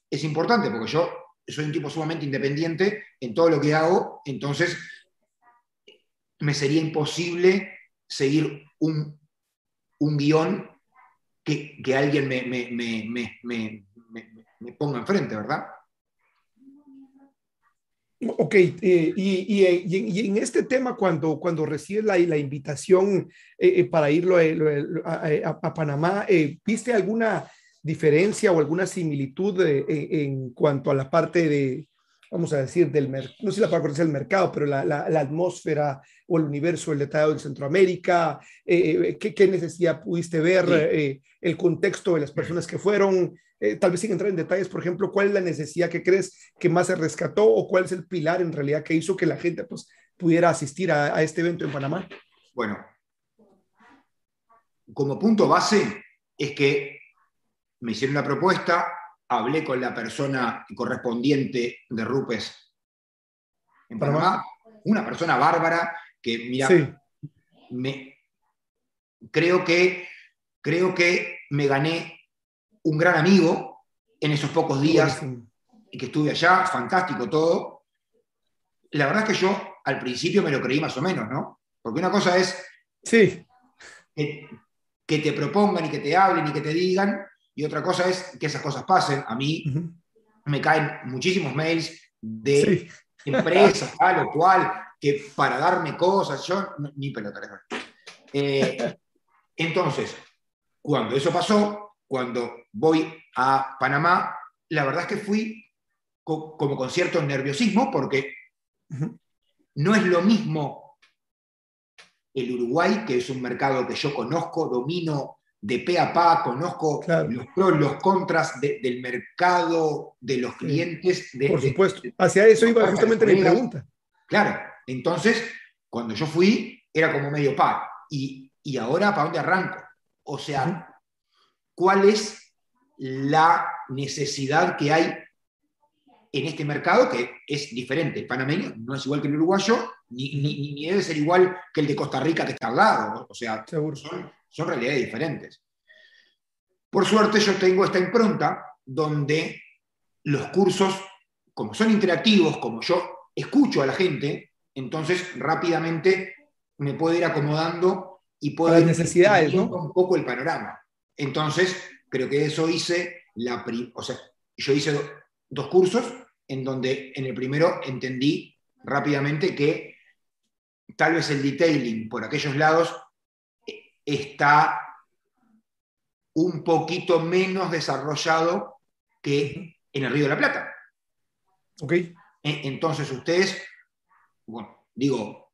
es importante, porque yo soy un tipo sumamente independiente en todo lo que hago, entonces me sería imposible seguir un, guion que, alguien me, me ponga enfrente, ¿verdad? Ok, eh, y, en este tema, cuando, cuando recibes la, la invitación eh, eh, para irlo a, Panamá, ¿viste alguna diferencia o alguna similitud en cuanto a la parte de, vamos a decir, del no sé si la palabra es el mercado, pero la, la, atmósfera o el universo, el detalle de Centroamérica, ¿qué, ¿qué, necesidad pudiste ver, el contexto de las personas que fueron, eh, tal vez sin entrar en detalles, por ejemplo, cuál es la necesidad que crees que más se rescató o cuál es el pilar en realidad que hizo que la gente pues, pudiera asistir a, este evento en Panamá? Bueno, como punto base es que me hicieron la propuesta, hablé con la persona correspondiente de Rupes en Panamá, una persona bárbara que, mira, me, creo, que, creo que me gané un gran amigo en esos pocos días que estuve allá, fantástico todo. La verdad es que yo al principio me lo creí más o menos, ¿no? Porque una cosa es sí. que, te propongan y que te hablen y que te digan, y otra cosa es que esas cosas pasen. A mí me caen muchísimos mails de empresas, tal o cual, que para darme cosas, yo ni pelota. Eh, entonces, cuando eso pasó, cuando voy a Panamá, la verdad es que fui como con cierto nerviosismo porque no es lo mismo el Uruguay, que es un mercado que yo conozco, domino de pe a pa, conozco los pros, los contras del mercado, de los clientes. Por supuesto, hacia eso iba justamente mi pregunta. Claro, entonces, cuando yo fui, era como medio pa. Y, ahora, ¿para dónde arranco? O sea, cuál es la necesidad que hay en este mercado, que es diferente. El panameño no es igual que el uruguayo, ni, debe ser igual que el de Costa Rica que está al lado. O sea, son, realidades diferentes. Por suerte yo tengo esta impronta donde los cursos, como son interactivos, como yo escucho a la gente, entonces rápidamente me puedo ir acomodando y puedo ir necesidades, ¿no? un poco el panorama. Entonces, creo que eso hice, la o sea, yo hice dos cursos en donde en el primero entendí rápidamente que tal vez el detailing por aquellos lados eh, está un poquito menos desarrollado que en el Río de la Plata. Ok. E, entonces ustedes, bueno, digo,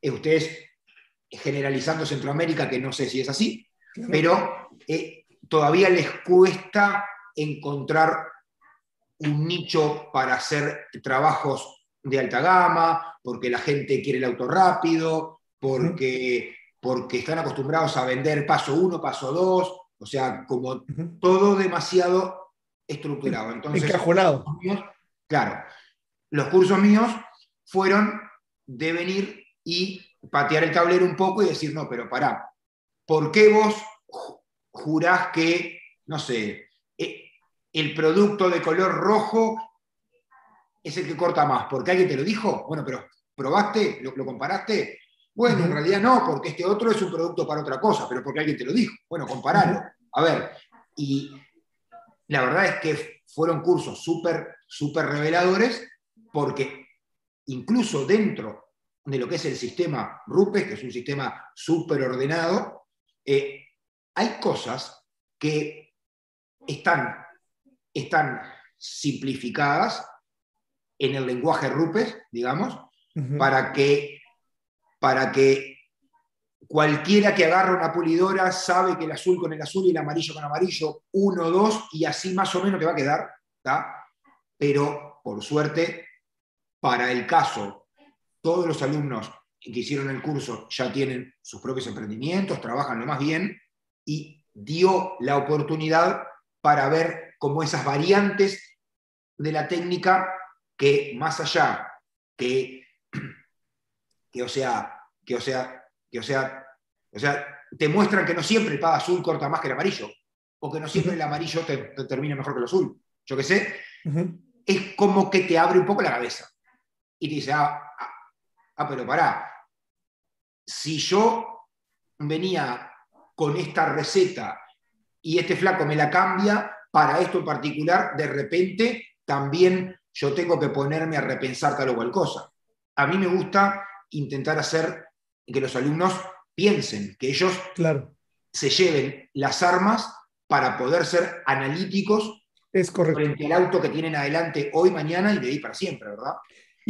eh, ustedes generalizando Centroamérica, que no sé si es así, pero eh, todavía les cuesta encontrar un nicho para hacer trabajos de alta gama, porque la gente quiere el auto rápido, porque, porque están acostumbrados a vender paso uno, paso dos, o sea, como todo demasiado estructurado. Entonces, Encajonado. claro, los cursos míos fueron de venir y patear el tablero un poco y decir, no, pero pará, ¿por qué vos jurás que, no sé, eh, el producto de color rojo es el que corta más? ¿Porque alguien te lo dijo? Bueno, pero ¿probaste? ¿Lo, comparaste? Bueno, en realidad no, porque este otro es un producto para otra cosa, pero porque alguien te lo dijo. Bueno, comparalo. A ver, y la verdad es que fueron cursos súper, súper reveladores, porque incluso dentro de lo que es el sistema RUPES, que es un sistema súper ordenado, eh, hay cosas que están, están simplificadas en el lenguaje RUPES, digamos, para, que, para que cualquiera que agarra una pulidora sabe que el azul con el azul y el amarillo con amarillo, uno, dos, y así más o menos te va a quedar. Pero, por suerte, para el caso, todos los alumnos que hicieron el curso ya tienen sus propios emprendimientos, trabajan lo más bien, y dio la oportunidad para ver cómo esas variantes de la técnica que más allá que, que o sea, que o sea, que o sea, o sea, te muestran que no siempre el pad azul corta más que el amarillo, o que no siempre el amarillo te, termina mejor que el azul, yo qué sé, es como que te abre un poco la cabeza y te dice, ah, ah, ah, pero pará, si yo venía con esta receta y este flaco me la cambia para esto en particular, de repente también yo tengo que ponerme a repensar tal o cual cosa. A mí me gusta intentar hacer que los alumnos piensen, que ellos claro. se lleven las armas para poder ser analíticos es correcto. frente al auto que tienen adelante hoy, mañana y de ahí para siempre, ¿verdad?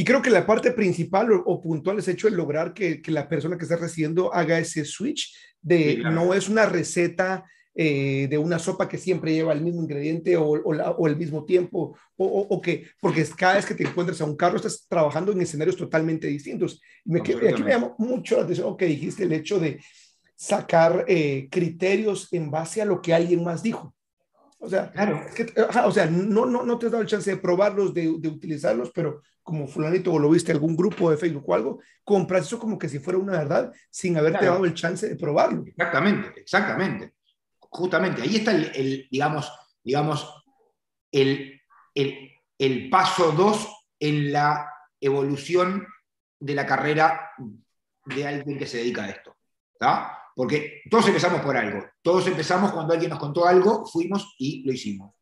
Y creo que la parte principal o, puntual es hecho el lograr que, la persona que está recibiendo haga ese switch de no es una receta eh, de una sopa que siempre lleva el mismo ingrediente o, o, el mismo tiempo, o, que, porque cada vez que te encuentras a un carro estás trabajando en escenarios totalmente distintos. Y, me, aquí me llamó mucho la atención que dijiste el hecho de sacar eh, criterios en base a lo que alguien más dijo. O sea, claro. o sea no, no, no te has dado el chance de probarlos, de, de, utilizarlos, pero como fulanito o lo viste algún grupo de Facebook o algo, compras eso como que si fuera una verdad sin haberte dado el chance de probarlo. Exactamente, exactamente justamente ahí está el, digamos, digamos, el, el, paso 2 en la evolución de la carrera de alguien que se dedica a esto. Porque todos empezamos por algo. Todos empezamos cuando alguien nos contó algo, fuimos y lo hicimos.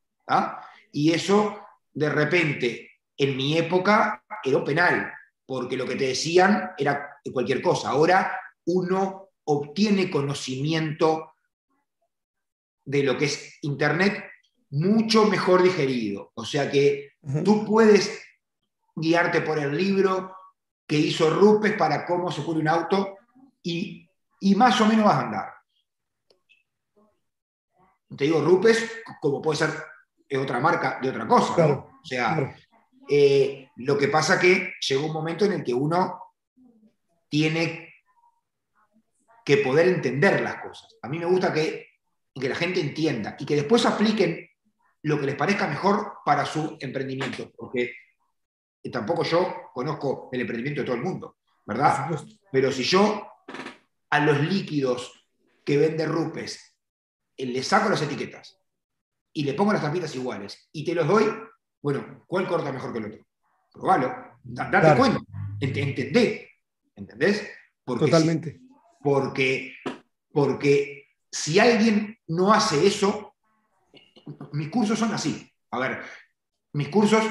Y eso, de repente, en mi época, era penal, porque lo que te decían era cualquier cosa. Ahora uno obtiene conocimiento de lo que es Internet mucho mejor digerido. O sea que tú puedes guiarte por el libro que hizo Rupes para cómo se pone un auto y, más o menos vas a andar. Te digo Rupes como puede ser otra marca de otra cosa. O sea, eh, lo que pasa que llegó un momento en el que uno tiene que poder entender las cosas. A mí me gusta que que la gente entienda y que después apliquen lo que les parezca mejor para su emprendimiento, porque tampoco yo conozco el emprendimiento de todo el mundo, ¿verdad? Pero si yo a los líquidos que vende Rupes eh, le saco las etiquetas y le pongo las tapitas iguales y te los doy, bueno, ¿cuál corta mejor que el otro? Probalo, date cuenta, entendé, ¿entendés? Totalmente. porque, porque si alguien no hace eso, mis cursos son así. A ver, mis cursos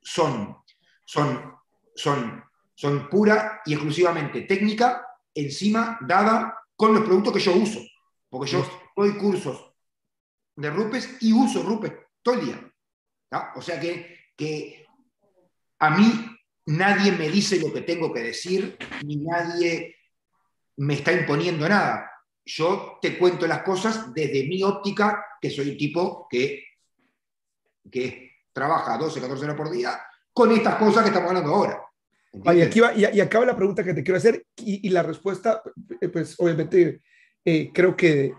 son, son, son, son pura y exclusivamente técnica encima dada con los productos que yo uso. Porque yo doy cursos de Rupes y uso Rupes todo el día. O sea que, que a mí nadie me dice lo que tengo que decir, ni nadie me está imponiendo nada yo te cuento las cosas desde mi óptica, que soy un tipo que, que trabaja 12, 14 horas por día, con estas cosas que estamos hablando ahora. y, aquí va, y, acaba la pregunta que te quiero hacer y, la respuesta, eh, pues obviamente eh, creo que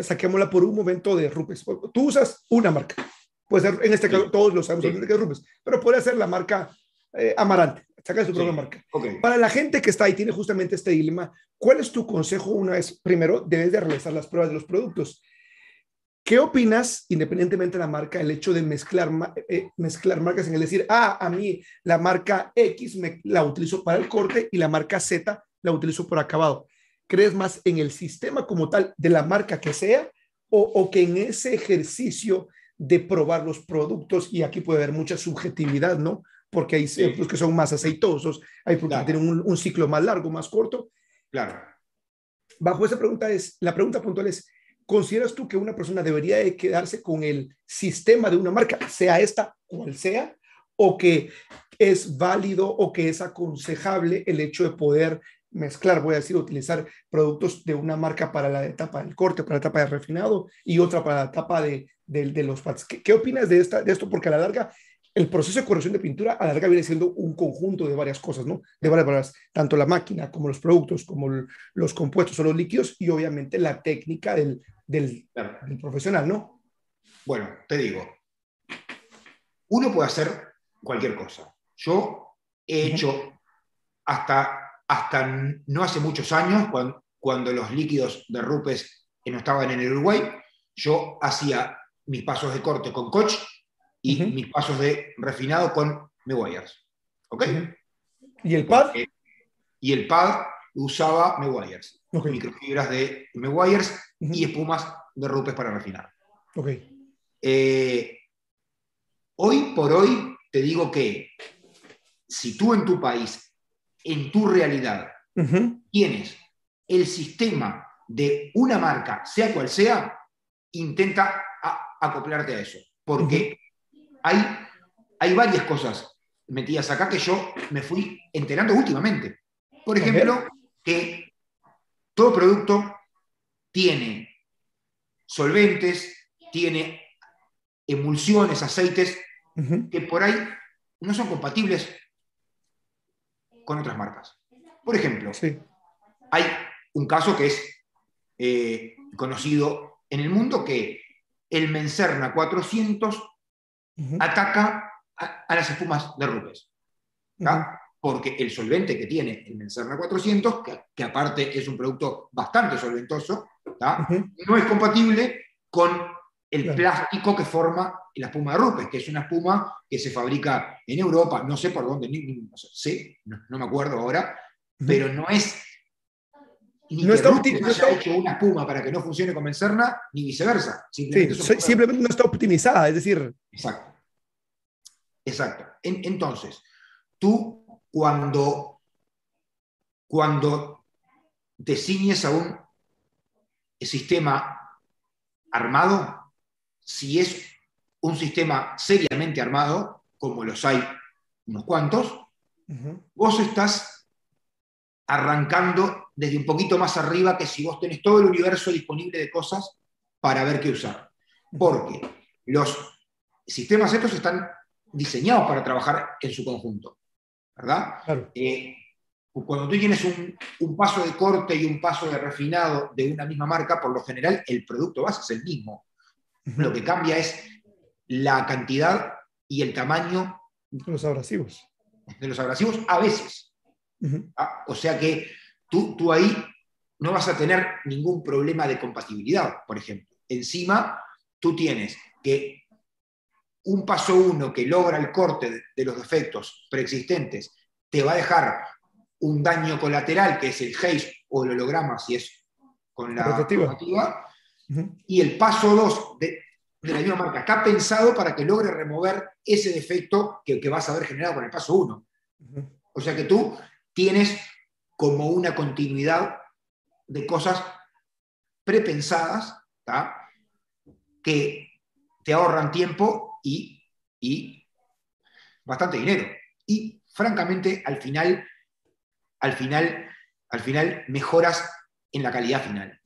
saquémosla por un momento de Rupes. Tú usas una marca, puede ser, en este caso todos lo sabemos que es pero puede ser la marca eh, Amarante, saca su propia marca. Para la gente que está ahí, tiene justamente este dilema, ¿cuál es tu consejo una vez? Primero, debes de realizar las pruebas de los productos. ¿Qué opinas, independientemente de la marca, el hecho de mezclar, eh, mezclar marcas en el decir, ah, a mí la marca X me, la utilizo para el corte y la marca Z la utilizo por acabado? ¿Crees más en el sistema como tal de la marca que sea o, o que en ese ejercicio de probar los productos, y aquí puede haber mucha subjetividad, ¿no? porque hay productos que son más aceitosos, hay productos que tienen un, ciclo más largo, más corto. Claro. Bajo esa pregunta es, la pregunta puntual es, ¿consideras tú que una persona debería de quedarse con el sistema de una marca, sea esta cual sea, o que es válido o que es aconsejable el hecho de poder mezclar, voy a decir, utilizar productos de una marca para la etapa del corte, para la etapa de refinado y otra para la etapa de, de, los pads. ¿Qué, ¿Qué, opinas de, esta, de esto? Porque a la larga el proceso de corrección de pintura a la larga viene siendo un conjunto de varias cosas, ¿no? De varias varias, tanto la máquina como los productos, como los compuestos o los líquidos y obviamente la técnica del, del, profesional, ¿no? Bueno, te digo, uno puede hacer cualquier cosa. Yo he hecho hasta, hasta no hace muchos años, cuando, cuando los líquidos de Rupes no estaban en el Uruguay, yo hacía mis pasos de corte con Coach y mis pasos de refinado con Meguiars. ¿Ok? ¿Y el pad? y el pad usaba Meguiars. Microfibras de Meguiars y espumas de Rupes para refinar. Eh, hoy por hoy te digo que si tú en tu país, en tu realidad, tienes el sistema de una marca, sea cual sea, intenta acoplarte a eso. Porque hay, hay varias cosas metidas acá que yo me fui enterando últimamente. Por ejemplo, que todo producto tiene solventes, tiene emulsiones, aceites, que por ahí no son compatibles con otras marcas. Por ejemplo, hay un caso que es eh, conocido en el mundo que el Mencerna 400 ataca a, las espumas de Rupes. Porque el solvente que tiene el Mencerna 400, que, aparte es un producto bastante solventoso, no es compatible con el plástico que forma la espuma de Rupes, que es una espuma que se fabrica en Europa, no sé por dónde, no, sé, no, me acuerdo ahora, pero no es no está, hecho una espuma para que no funcione con Mencerna, ni viceversa. Simplemente, no está optimizada, es decir. Exacto. Exacto. entonces, tú cuando, cuando te ciñes a un sistema armado, si es un sistema seriamente armado, como los hay unos cuantos, vos estás arrancando desde un poquito más arriba que si vos tenés todo el universo disponible de cosas para ver qué usar. Porque los sistemas estos están diseñados para trabajar en su conjunto, ¿verdad? Eh, cuando tú tienes un, paso de corte y un paso de refinado de una misma marca, por lo general el producto base es el mismo. Lo que cambia es la cantidad y el tamaño de los abrasivos. De los abrasivos a veces. Ah, o sea que tú, tú ahí no vas a tener ningún problema de compatibilidad, por ejemplo. Encima, tú tienes que un paso uno que logra el corte de los defectos preexistentes te va a dejar un daño colateral, que es el haze o el holograma, si es con la rotativa, y el paso 2 de, la misma marca está pensado para que logre remover ese defecto que, vas a haber generado con el paso 1. O sea que tú tienes como una continuidad de cosas prepensadas que te ahorran tiempo y, y, bastante dinero. Y francamente, al final, al final, al final mejoras en la calidad final.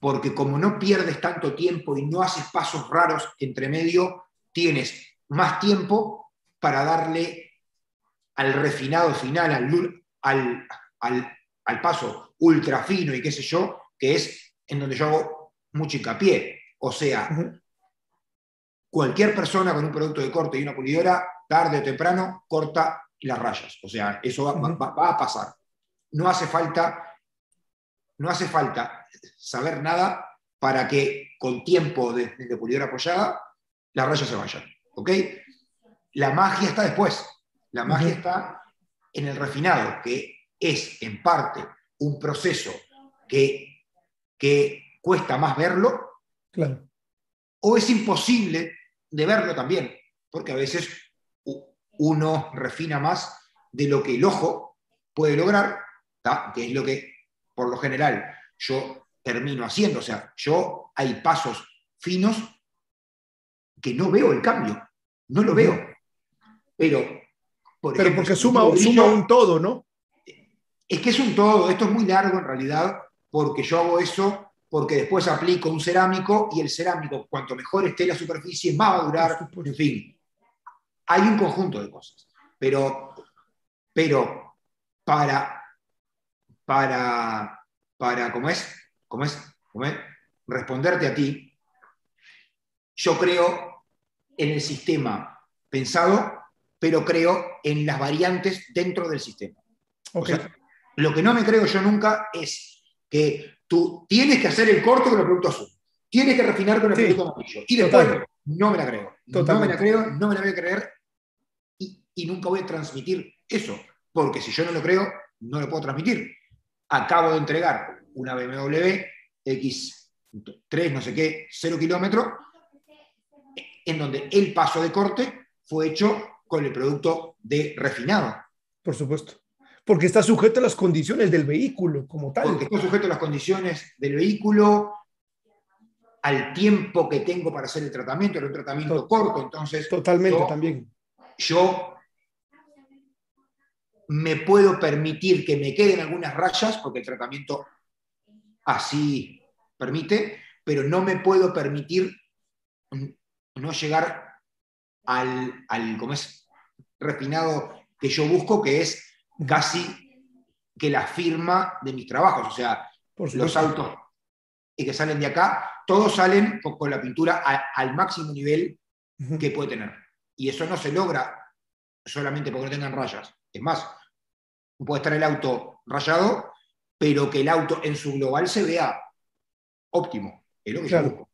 Porque como no pierdes tanto tiempo y no haces pasos raros entre medio, tienes más tiempo para darle al refinado final, al, al, al, paso ultra fino y qué sé yo, que es en donde yo hago mucho hincapié. O sea, cualquier persona con un producto de corte y una pulidora, tarde o temprano, corta las rayas. O sea, eso va, a pasar. No hace falta, no hace falta saber nada para que con tiempo de, de pulidora apoyada las rayas se vayan. ¿Ok? La magia está después. La magia está en el refinado, que es en parte un proceso que, que cuesta más verlo, claro. o es imposible de verlo también, porque a veces uno refina más de lo que el ojo puede lograr, que es lo que por lo general yo termino haciendo. O sea, yo hay pasos finos que no veo el cambio, no lo veo. Pero, por Pero porque suma, suma un todo, ¿no? Es que es un todo, esto es muy largo en realidad, porque yo hago eso porque después aplico un cerámico y el cerámico, cuanto mejor esté la superficie, más va a durar, en fin. Hay un conjunto de cosas, pero, pero para, para, para, ¿cómo es? ¿Cómo es? ¿Cómo es? Responderte a ti, yo creo en el sistema pensado, pero creo en las variantes dentro del sistema. lo que no me creo yo nunca es que tú tienes que hacer el corto con el producto azul, tienes que refinar con el producto amarillo, y después no me la creo. No me la creo, no me la voy a creer y, y nunca voy a transmitir eso, porque si yo no lo creo, no lo puedo transmitir. Acabo de entregar una BMW X3, no sé qué, 0 kilómetros, en donde el paso de corte fue hecho con el producto de refinado. Por supuesto. Porque está sujeto a las condiciones del vehículo como tal. Porque está sujeto a las condiciones del vehículo, al tiempo que tengo para hacer el tratamiento, era un tratamiento corto, entonces... Totalmente también. Yo me puedo permitir que me queden algunas rayas, porque el tratamiento así permite, pero no me puedo permitir no llegar al, al como es, refinado que yo busco, que es casi que la firma de mis trabajos. O sea, los autos que salen de acá, todos salen con, la pintura al máximo nivel que puede tener. Y eso no se logra solamente porque no tengan rayas. Es más, puede estar el auto rayado, pero que el auto en su global se vea óptimo. Es lo que yo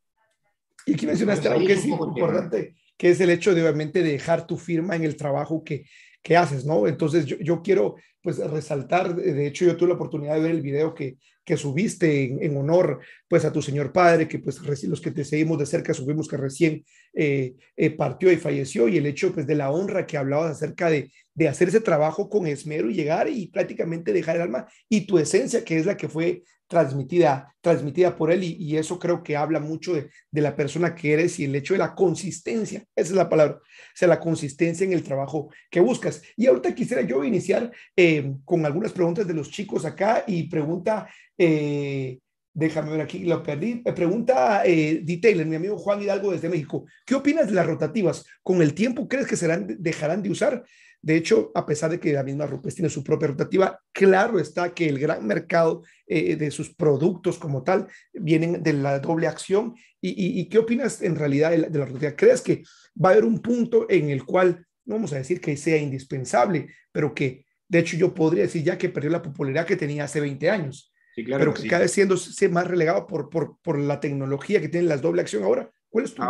Y aquí mencionaste algo que es importante, que es el hecho de obviamente dejar tu firma en el trabajo que, que haces, ¿no? Entonces yo, yo, quiero pues resaltar, de hecho yo tuve la oportunidad de ver el video que, que subiste en, honor pues a tu señor padre, que pues los que te seguimos de cerca subimos que recién eh, eh, partió y falleció y el hecho pues de la honra que hablabas acerca de, de hacer ese trabajo con esmero y llegar y prácticamente dejar el alma y tu esencia que es la que fue transmitida, transmitida por él y, eso creo que habla mucho de, la persona que eres y el hecho de la consistencia, esa es la palabra, o sea, la consistencia en el trabajo que buscas. Y ahorita quisiera yo iniciar eh, con algunas preguntas de los chicos acá y pregunta, eh, déjame ver aquí, lo perdí, pregunta eh, Detailer, mi amigo Juan Hidalgo desde México, ¿qué opinas de las rotativas? ¿Con el tiempo crees que serán, dejarán de usar? De hecho, a pesar de que la misma Rupes tiene su propia rotativa, claro está que el gran mercado eh, de sus productos como tal vienen de la doble acción. ¿Y, qué opinas en realidad de la, rotativa? ¿Crees que va a haber un punto en el cual, no vamos a decir que sea indispensable, pero que de hecho yo podría decir ya que perdió la popularidad que tenía hace 20 años? pero que, cada vez siendo más relegado por, por, por, la tecnología que tienen las doble acción ahora. ¿Cuál es tu,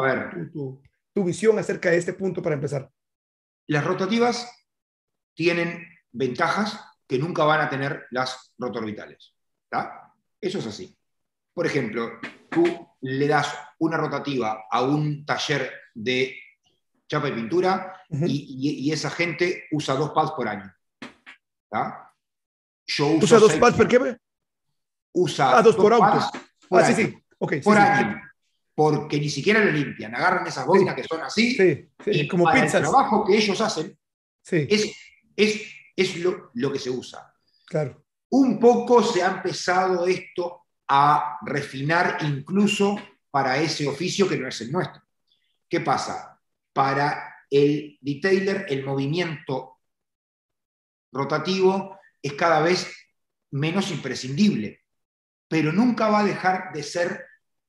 tu, tu visión acerca de este punto para empezar? Las rotativas tienen ventajas que nunca van a tener las rotorbitales. Eso es así. Por ejemplo, tú le das una rotativa a un taller de chapa y pintura y, esa gente usa dos pads por año. Yo uso ¿Usa dos pads por qué? Usa ah, dos, por autos. Por ah, sí, sí. por año. Porque ni siquiera lo limpian. Agarran esas boinas que son así. y como para el trabajo que ellos hacen es es, lo, que se usa. Claro. Un poco se ha empezado esto a refinar incluso para ese oficio que no es el nuestro. ¿Qué pasa? Para el detailer el movimiento rotativo es cada vez menos imprescindible, pero nunca va a dejar de ser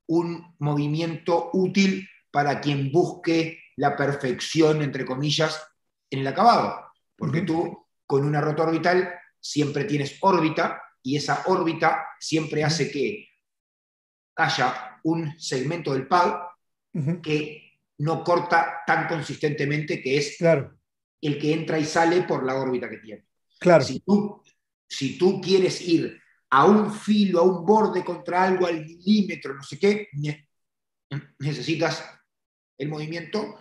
un movimiento útil para quien busque la perfección, entre comillas, en el acabado. Porque tú con una rota orbital siempre tienes órbita y esa órbita siempre hace que haya un segmento del pad que no corta tan consistentemente, que es claro. el que entra y sale por la órbita que tiene. Claro. Si tú, si tú quieres ir a un filo, a un borde contra algo al milímetro, no sé qué, necesitas el movimiento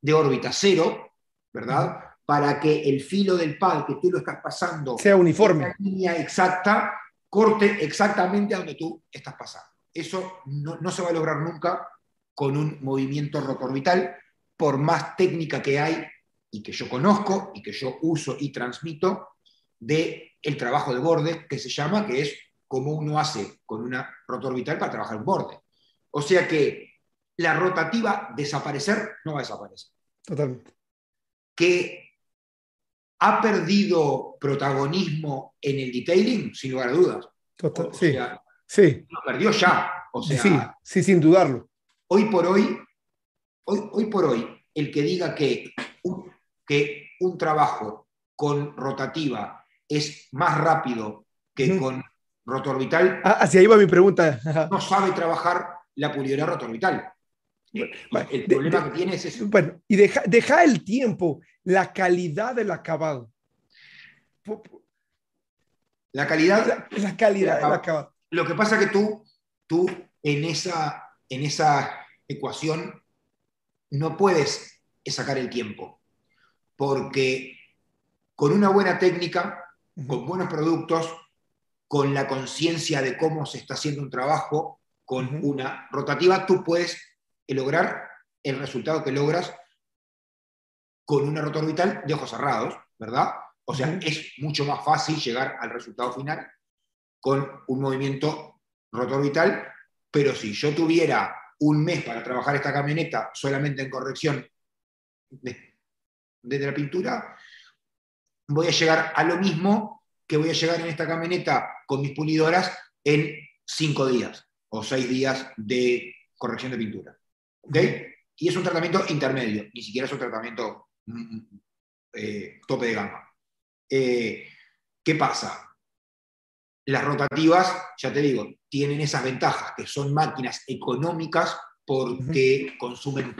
de órbita cero, ¿verdad? Para que el filo del pad que tú lo estás pasando sea uniforme. La línea exacta corte exactamente a donde tú estás pasando. Eso no, se va a lograr nunca con un movimiento rotorbital, por más técnica que hay y que yo conozco y que yo uso y transmito de el trabajo de borde que se llama, que es como uno hace con una rotorbital para trabajar un borde. O sea que la rotativa desaparecer no va a desaparecer. Totalmente. Que ha perdido protagonismo en el detailing, sin lugar a dudas. sí, sí. Lo perdió ya. O sea, sí, sí, sin dudarlo. Hoy por hoy, hoy, hoy por hoy, el que diga que un, que un trabajo con rotativa es más rápido que con rotorbital. Ah, hacia ahí va mi pregunta. no sabe trabajar la pulidora rotorbital. el problema que tiene es eso. Bueno, y deja, deja el tiempo, la calidad del acabado. La calidad. La, calidad del acabado. Lo que pasa es que tú, tú en, esa, en esa ecuación no puedes sacar el tiempo, porque con una buena técnica, con buenos productos, con la conciencia de cómo se está haciendo un trabajo, con una rotativa, tú puedes lograr el resultado que logras con una rotorbital de ojos cerrados, ¿verdad? O sea, es mucho más fácil llegar al resultado final con un movimiento rotorbital, pero si yo tuviera un mes para trabajar esta camioneta solamente en corrección de, la pintura, voy a llegar a lo mismo que voy a llegar en esta camioneta con mis pulidoras en cinco días o seis días de corrección de pintura. ¿Ok? Y es un tratamiento intermedio, ni siquiera es un tratamiento eh, tope de gama. Eh, ¿Qué pasa? Las rotativas, ya te digo, tienen esas ventajas, que son máquinas económicas porque consumen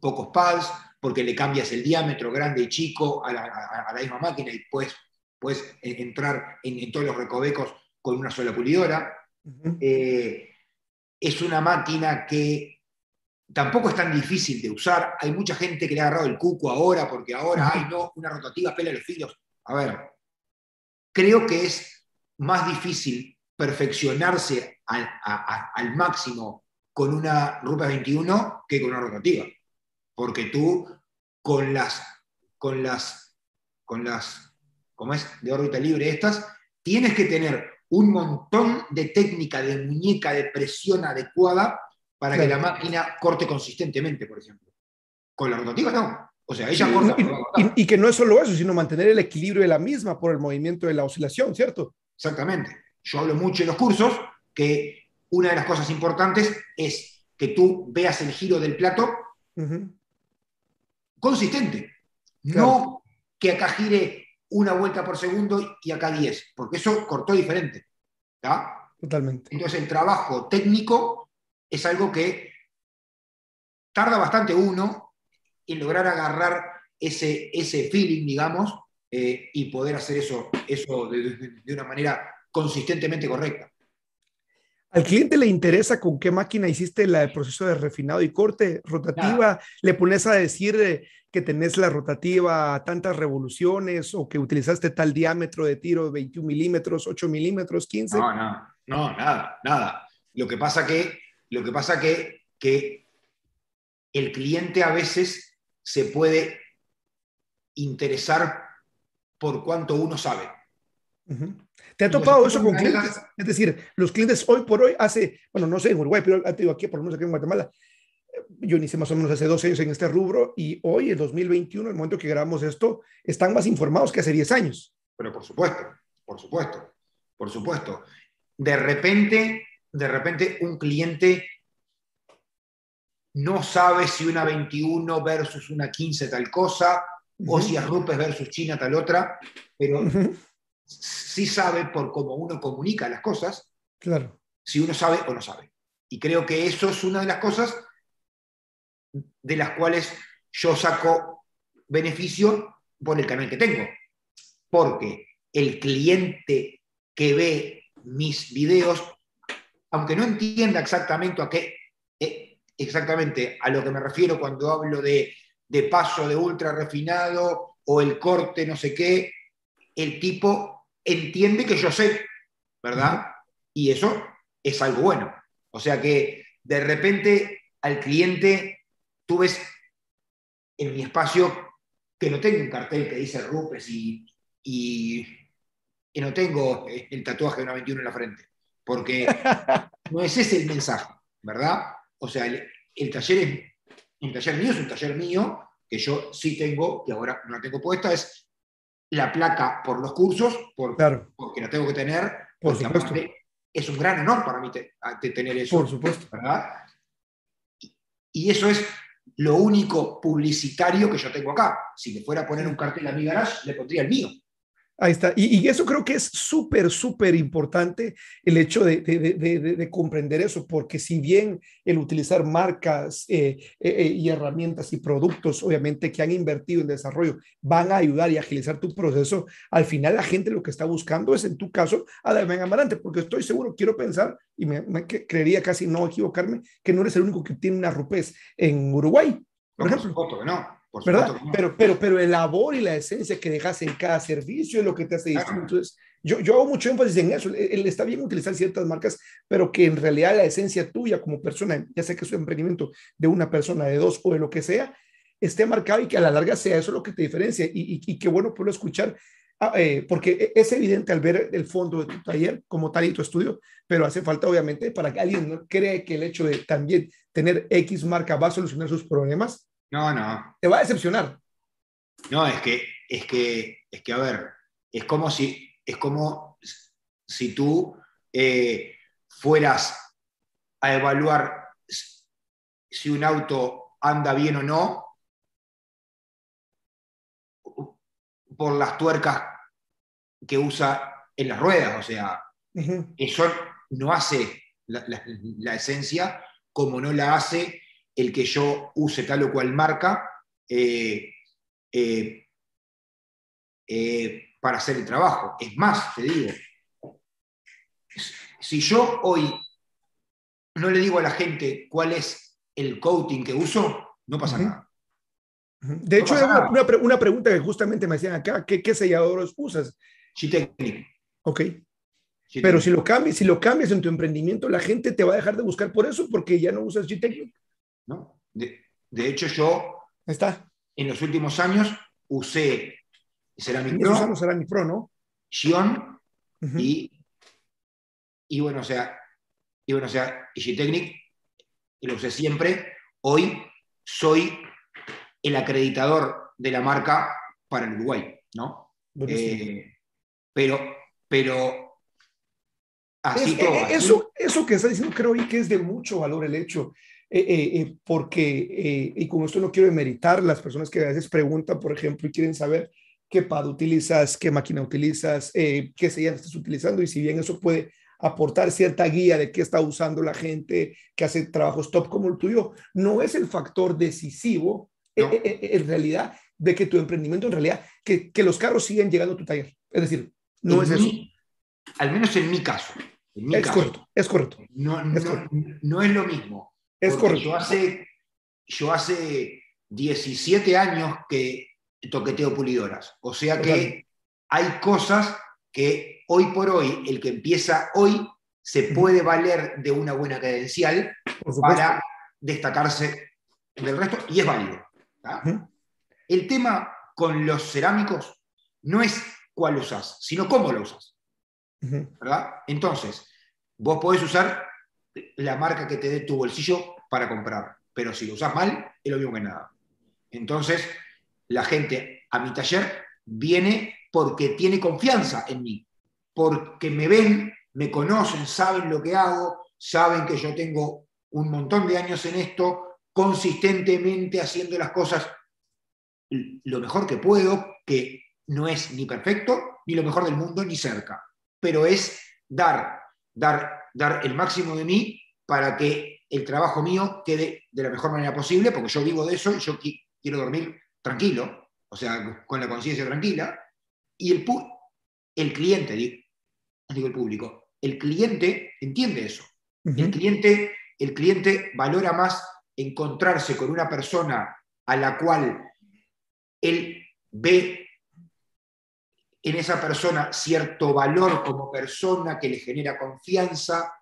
pocos pads, porque le cambias el diámetro grande y chico a la, misma máquina y puedes, puedes entrar en, todos los recovecos con una sola pulidora. Eh, es una máquina que tampoco es tan difícil de usar. Hay mucha gente que le ha agarrado el cuco ahora porque ahora, hay no, una rotativa pela los filos. A ver, creo que es más difícil perfeccionarse al, máximo con una Rupa 21 que con una rotativa. Porque tú con las, con las, con las, como es, de órbita libre estas, tienes que tener un montón de técnica de muñeca de presión adecuada para que la máquina corte consistentemente, por ejemplo. Con la rotativa no. O sea, ella corta. y, que no es solo eso, sino mantener el equilibrio de la misma por el movimiento de la oscilación, ¿cierto? Exactamente. Yo hablo mucho en los cursos que una de las cosas importantes es que tú veas el giro del plato consistente. No que acá gire una vuelta por segundo y acá 10, porque eso cortó diferente. Totalmente. Entonces el trabajo técnico es algo que tarda bastante uno en lograr agarrar ese, ese feeling, digamos, eh, y poder hacer eso, eso de, una manera consistentemente correcta. ¿Al cliente le interesa con qué máquina hiciste el proceso de refinado y corte rotativa? ¿Le pones a decir eh, que tenés la rotativa a tantas revoluciones o que utilizaste tal diámetro de tiro, 21 milímetros, 8 milímetros, 15? No, no, no, nada, nada. Lo que pasa que, lo que, pasa que, que el cliente a veces se puede interesar por cuánto uno sabe. ¿Te ha topado eso con clientes? Es decir, los clientes hoy por hoy, hace, bueno, no sé en Uruguay, pero aquí, por lo menos aquí en Guatemala, eh, yo inicié más o menos hace dos años en este rubro y hoy, en 2021, el momento que grabamos esto, están más informados que hace 10 años. Pero por supuesto, por supuesto, por supuesto. De repente, de repente un cliente no sabe si una 21 versus una 15 tal cosa, o si es Rupes versus China tal otra, pero sí sabe por cómo uno comunica las cosas, claro. si uno sabe o no sabe. Y creo que eso es una de las cosas de las cuales yo saco beneficio por el canal que tengo. Porque el cliente que ve mis videos, aunque no entienda exactamente a qué, eh, exactamente a lo que me refiero cuando hablo de de paso de ultra refinado o el corte no sé qué, el tipo entiende que yo sé, ¿verdad? Y eso es algo bueno. O sea que de repente al cliente tú ves en mi espacio que no tengo un cartel que dice Rupes y, y, no tengo el tatuaje de una 21 en la frente, porque no es ese el mensaje, ¿verdad? O sea, el, el taller es un taller mío es un taller mío, que yo sí tengo, y ahora no la tengo puesta, es la placa por los cursos, por, porque la tengo que tener, por supuesto. es un gran honor para mí tener eso. Por supuesto. ¿verdad? Y, eso es, lo único publicitario que yo tengo acá. Si le fuera a poner un cartel a mi garage, le pondría el mío. Ahí está. Y, eso creo que es súper, súper importante el hecho de, comprender eso, porque si bien el utilizar marcas eh, eh, eh, y herramientas y productos, obviamente, que han invertido en desarrollo, van a ayudar y agilizar tu proceso, al final la gente lo que está buscando es, en tu caso, a Damián Amarante, porque estoy seguro, quiero pensar, y me, creería casi no equivocarme, que no eres el único que tiene una rupez en Uruguay. Por ejemplo. no. ¿Verdad? Pero, pero, pero el labor y la esencia que dejas en cada servicio es lo que te hace distinto. Entonces, yo, yo hago mucho énfasis en eso. Está bien utilizar ciertas marcas, pero que en realidad la esencia tuya como persona, ya sea que es un emprendimiento de una persona, de dos o de lo que sea, esté marcado y que a la larga sea eso lo que te diferencia. Y, y, qué bueno poderlo escuchar, ah, eh, porque es evidente al ver el fondo de tu taller como tal y tu estudio, pero hace falta obviamente para que alguien no cree que el hecho de también tener X marca va a solucionar sus problemas, no, no. Te va a decepcionar. No, es que, es que, es que, a ver, es como si, es como si tú eh, fueras a evaluar si un auto anda bien o no por las tuercas que usa en las ruedas. O sea, eso no hace la esencia como no la hace el que yo use tal o cual marca eh, eh, eh, para hacer el trabajo. Es más, te digo, si yo hoy no le digo a la gente cuál es el coating que uso, no pasa nada. De hecho, una, pregunta que justamente me hacían acá, ¿qué, qué selladores usas? G-Technic. Ok. Pero si lo, cambias, si lo cambias en tu emprendimiento, la gente te va a dejar de buscar por eso porque ya no usas G-Technic. ¿No? De, hecho, yo está. en los últimos años usé Ceramic Pro, Ceramic Pro, ¿no? Xion y, y bueno, o sea, y bueno, o sea, Technic, y lo usé siempre. Hoy soy el acreditador de la marca para el Uruguay, ¿no? Eh, pero, pero así todo. Eso, eso que está diciendo creo que es de mucho valor el hecho eh, eh, eh, porque, y con esto no quiero demeritar las personas que a veces preguntan, por ejemplo, y quieren saber qué pad utilizas, qué máquina utilizas, qué sellas estás utilizando, y si bien eso puede aportar cierta guía de qué está usando la gente que hace trabajos top como el tuyo, no es el factor decisivo en realidad de que tu emprendimiento, en realidad, que, que, los carros siguen llegando a tu taller. Es decir, no es eso. Al menos en mi caso. es, Correcto, es correcto. No, no es lo mismo es correcto. Yo hace, yo hace 17 años que toqueteo pulidoras. O sea que hay cosas que hoy por hoy, el que empieza hoy, se puede valer de una buena credencial para destacarse del resto y es válido. El tema con los cerámicos no es cuál usas, sino cómo lo usas. ¿verdad? Entonces, vos podés usar la marca que te dé tu bolsillo para comprar. Pero si lo usas mal, es lo mismo que nada. Entonces, la gente a mi taller viene porque tiene confianza en mí, porque me ven, me conocen, saben lo que hago, saben que yo tengo un montón de años en esto, consistentemente haciendo las cosas lo mejor que puedo, que no es ni perfecto, ni lo mejor del mundo, ni cerca, pero es dar, dar dar el máximo de mí para que el trabajo mío quede de la mejor manera posible, porque yo vivo de eso y yo quiero dormir tranquilo, o sea, con la conciencia tranquila. Y el, el cliente, digo el público, el cliente entiende eso. el, cliente, el cliente valora más encontrarse con una persona a la cual él ve en esa persona cierto valor como persona que le genera confianza,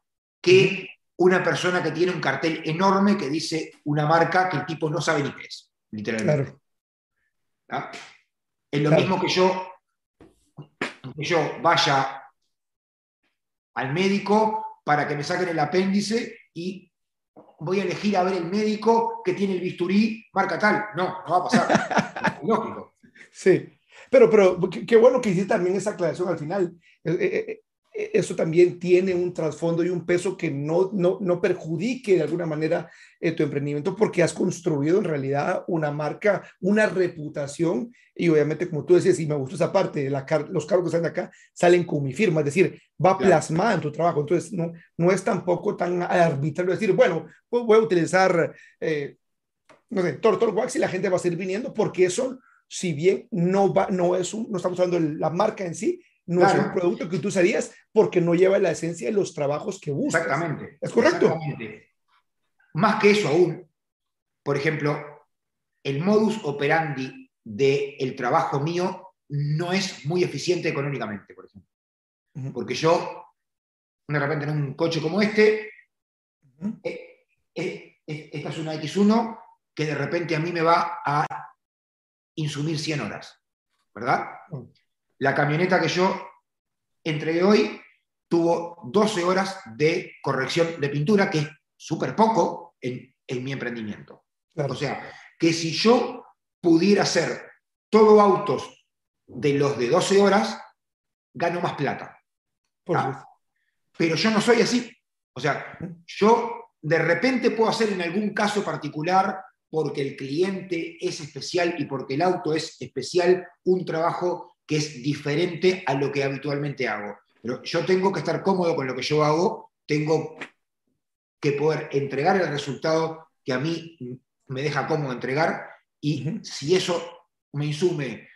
que una persona que tiene un cartel enorme que dice una marca que el tipo no sabe ni qué es, literalmente. ¿Ah? Es lo mismo que yo, que yo vaya al médico para que me saquen el apéndice y voy a elegir a ver el médico que tiene el bisturí marca tal. No, no va a pasar. lógico. Sí. Pero, pero qué bueno que hiciste también esa aclaración al final. Eh, eh, eh, eso también tiene un trasfondo y un peso que no, no, no perjudique de alguna manera eh, tu emprendimiento porque has construido en realidad una marca, una reputación y obviamente como tú decías, y me gustó esa parte, la los cargos que están acá salen con mi firma, es decir, va plasmada en tu trabajo, entonces no, no es tampoco tan arbitrario decir, bueno, pues voy a utilizar, eh, no sé, Tortor Wax y la gente va a seguir viniendo porque eso, si bien no, va, no, es un, no estamos hablando de la marca en sí, no es un producto que tú usarías porque no lleva la esencia de los trabajos que buscas. Exactamente. ¿Es correcto? Exactamente. Más que eso aún, por ejemplo, el modus operandi del trabajo mío no es muy eficiente económicamente, por ejemplo. Porque yo, de repente en un coche como este, eh, eh, eh, esta es una X1 que de repente a mí me va a insumir 100 horas, ¿verdad? La camioneta que yo entregué hoy tuvo 12 horas de corrección de pintura, que es súper poco en, mi emprendimiento. O sea, que si yo pudiera hacer todo autos de los de 12 horas, gano más plata. Ah, pero yo no soy así. O sea, yo de repente puedo hacer en algún caso particular, porque el cliente es especial y porque el auto es especial, un trabajo que es diferente a lo que habitualmente hago. Pero yo tengo que estar cómodo con lo que yo hago, tengo que poder entregar el resultado que a mí me deja cómodo entregar y si eso me insume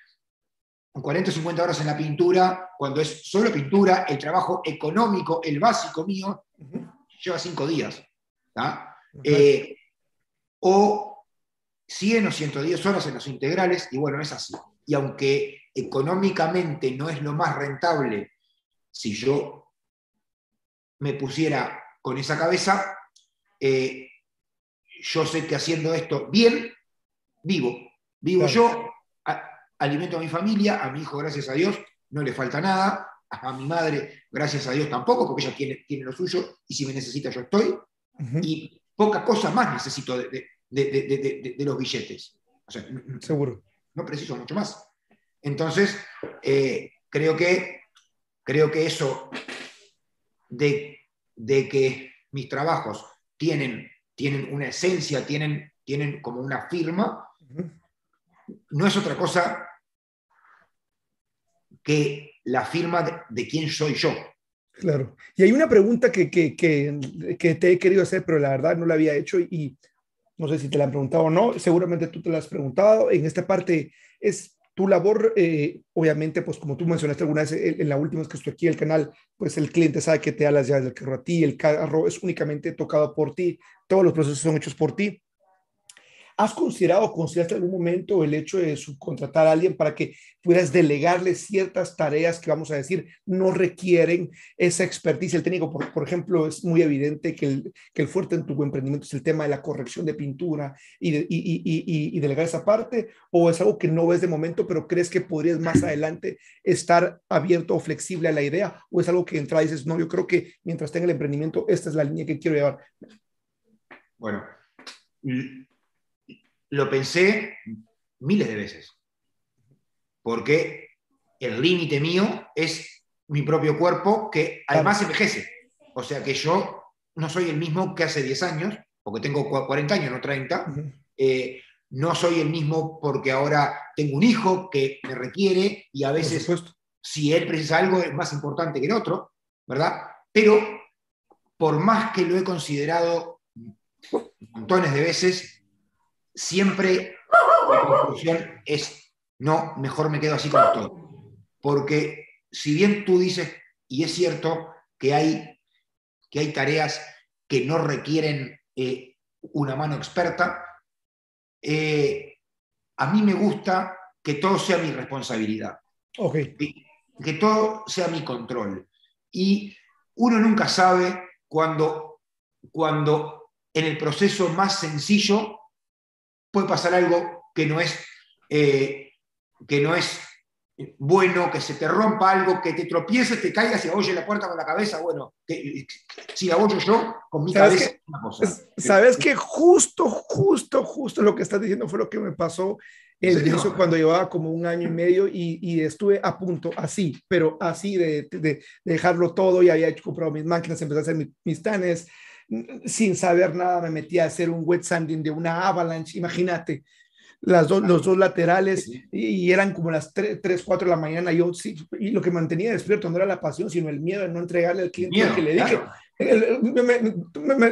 40 o 50 horas en la pintura, cuando es solo pintura, el trabajo económico, el básico mío, lleva 5 días. Eh, o 100 o 110 horas en los integrales, y bueno, es así. Y aunque económicamente no es lo más rentable si yo me pusiera con esa cabeza, eh, yo sé que haciendo esto bien, vivo. Vivo yo, alimento a mi familia, a mi hijo, gracias a Dios, no le falta nada, a mi madre, gracias a Dios tampoco, porque ella tiene, tiene lo suyo, y si me necesita yo estoy, y poca cosa más necesito de, los billetes. Seguro. No preciso mucho más. Entonces, eh, creo, que, creo que eso de, que mis trabajos tienen, tienen una esencia, tienen, tienen como una firma, no es otra cosa que la firma de, quién soy yo. Claro. Y hay una pregunta que, que, que, te he querido hacer, pero la verdad no la había hecho y no sé si te la han preguntado o no. Seguramente tú te la has preguntado. En esta parte es tu labor, eh, obviamente, pues como tú mencionaste alguna vez en, la última vez que estoy aquí el canal, pues el cliente sabe que te da las llaves del carro a ti, el carro es únicamente tocado por ti, todos los procesos son hechos por ti. ¿Has considerado o consideraste algún momento el hecho de subcontratar a alguien para que puedas delegarle ciertas tareas que, vamos a decir, no requieren esa experticia? El técnico, por, ejemplo, es muy evidente que el, fuerte en tu emprendimiento es el tema de la corrección de pintura y, y, delegar esa parte, o es algo que no ves de momento, pero crees que podrías más adelante estar abierto o flexible a la idea, o es algo que entra y dices, no, yo creo que mientras tenga el emprendimiento, esta es la línea que quiero llevar. Bueno, lo pensé miles de veces, porque el límite mío es mi propio cuerpo que además envejece. O sea que yo no soy el mismo que hace 10 años, porque tengo 40 años, no 30. Eh, no soy el mismo porque ahora tengo un hijo que me requiere y a veces si él precisa algo es más importante que el otro, ¿verdad? Pero por más que lo he considerado montones de veces, siempre la conclusión es, no, mejor me quedo así como estoy. Porque si bien tú dices, y es cierto que hay, que hay tareas que no requieren eh, una mano experta, eh, a mí me gusta que todo sea mi responsabilidad. Okay. Que todo sea mi control. Y uno nunca sabe cuando, cuando en el proceso más sencillo puede pasar algo que no es, eh, que no es bueno, que se te rompa algo, que te tropieces, te caigas y abolle la puerta con la cabeza. Bueno, si la abollo yo, con mi cabeza, una cosa. Sabes que justo, justo, justo lo que estás diciendo fue lo que me pasó El inicio cuando llevaba como un año y medio y, y estuve a punto, así, pero así de, de, dejarlo todo y había comprado mis máquinas, empecé a hacer mis, mis tanes, sin saber nada me metí a hacer un wet sanding de una avalanche, imagínate, las dos, los dos laterales y, eran como las 3, 3, 4 de la mañana. Yo sí, y lo que mantenía despierto no era la pasión, sino el miedo de no entregarle al cliente lo que le dije.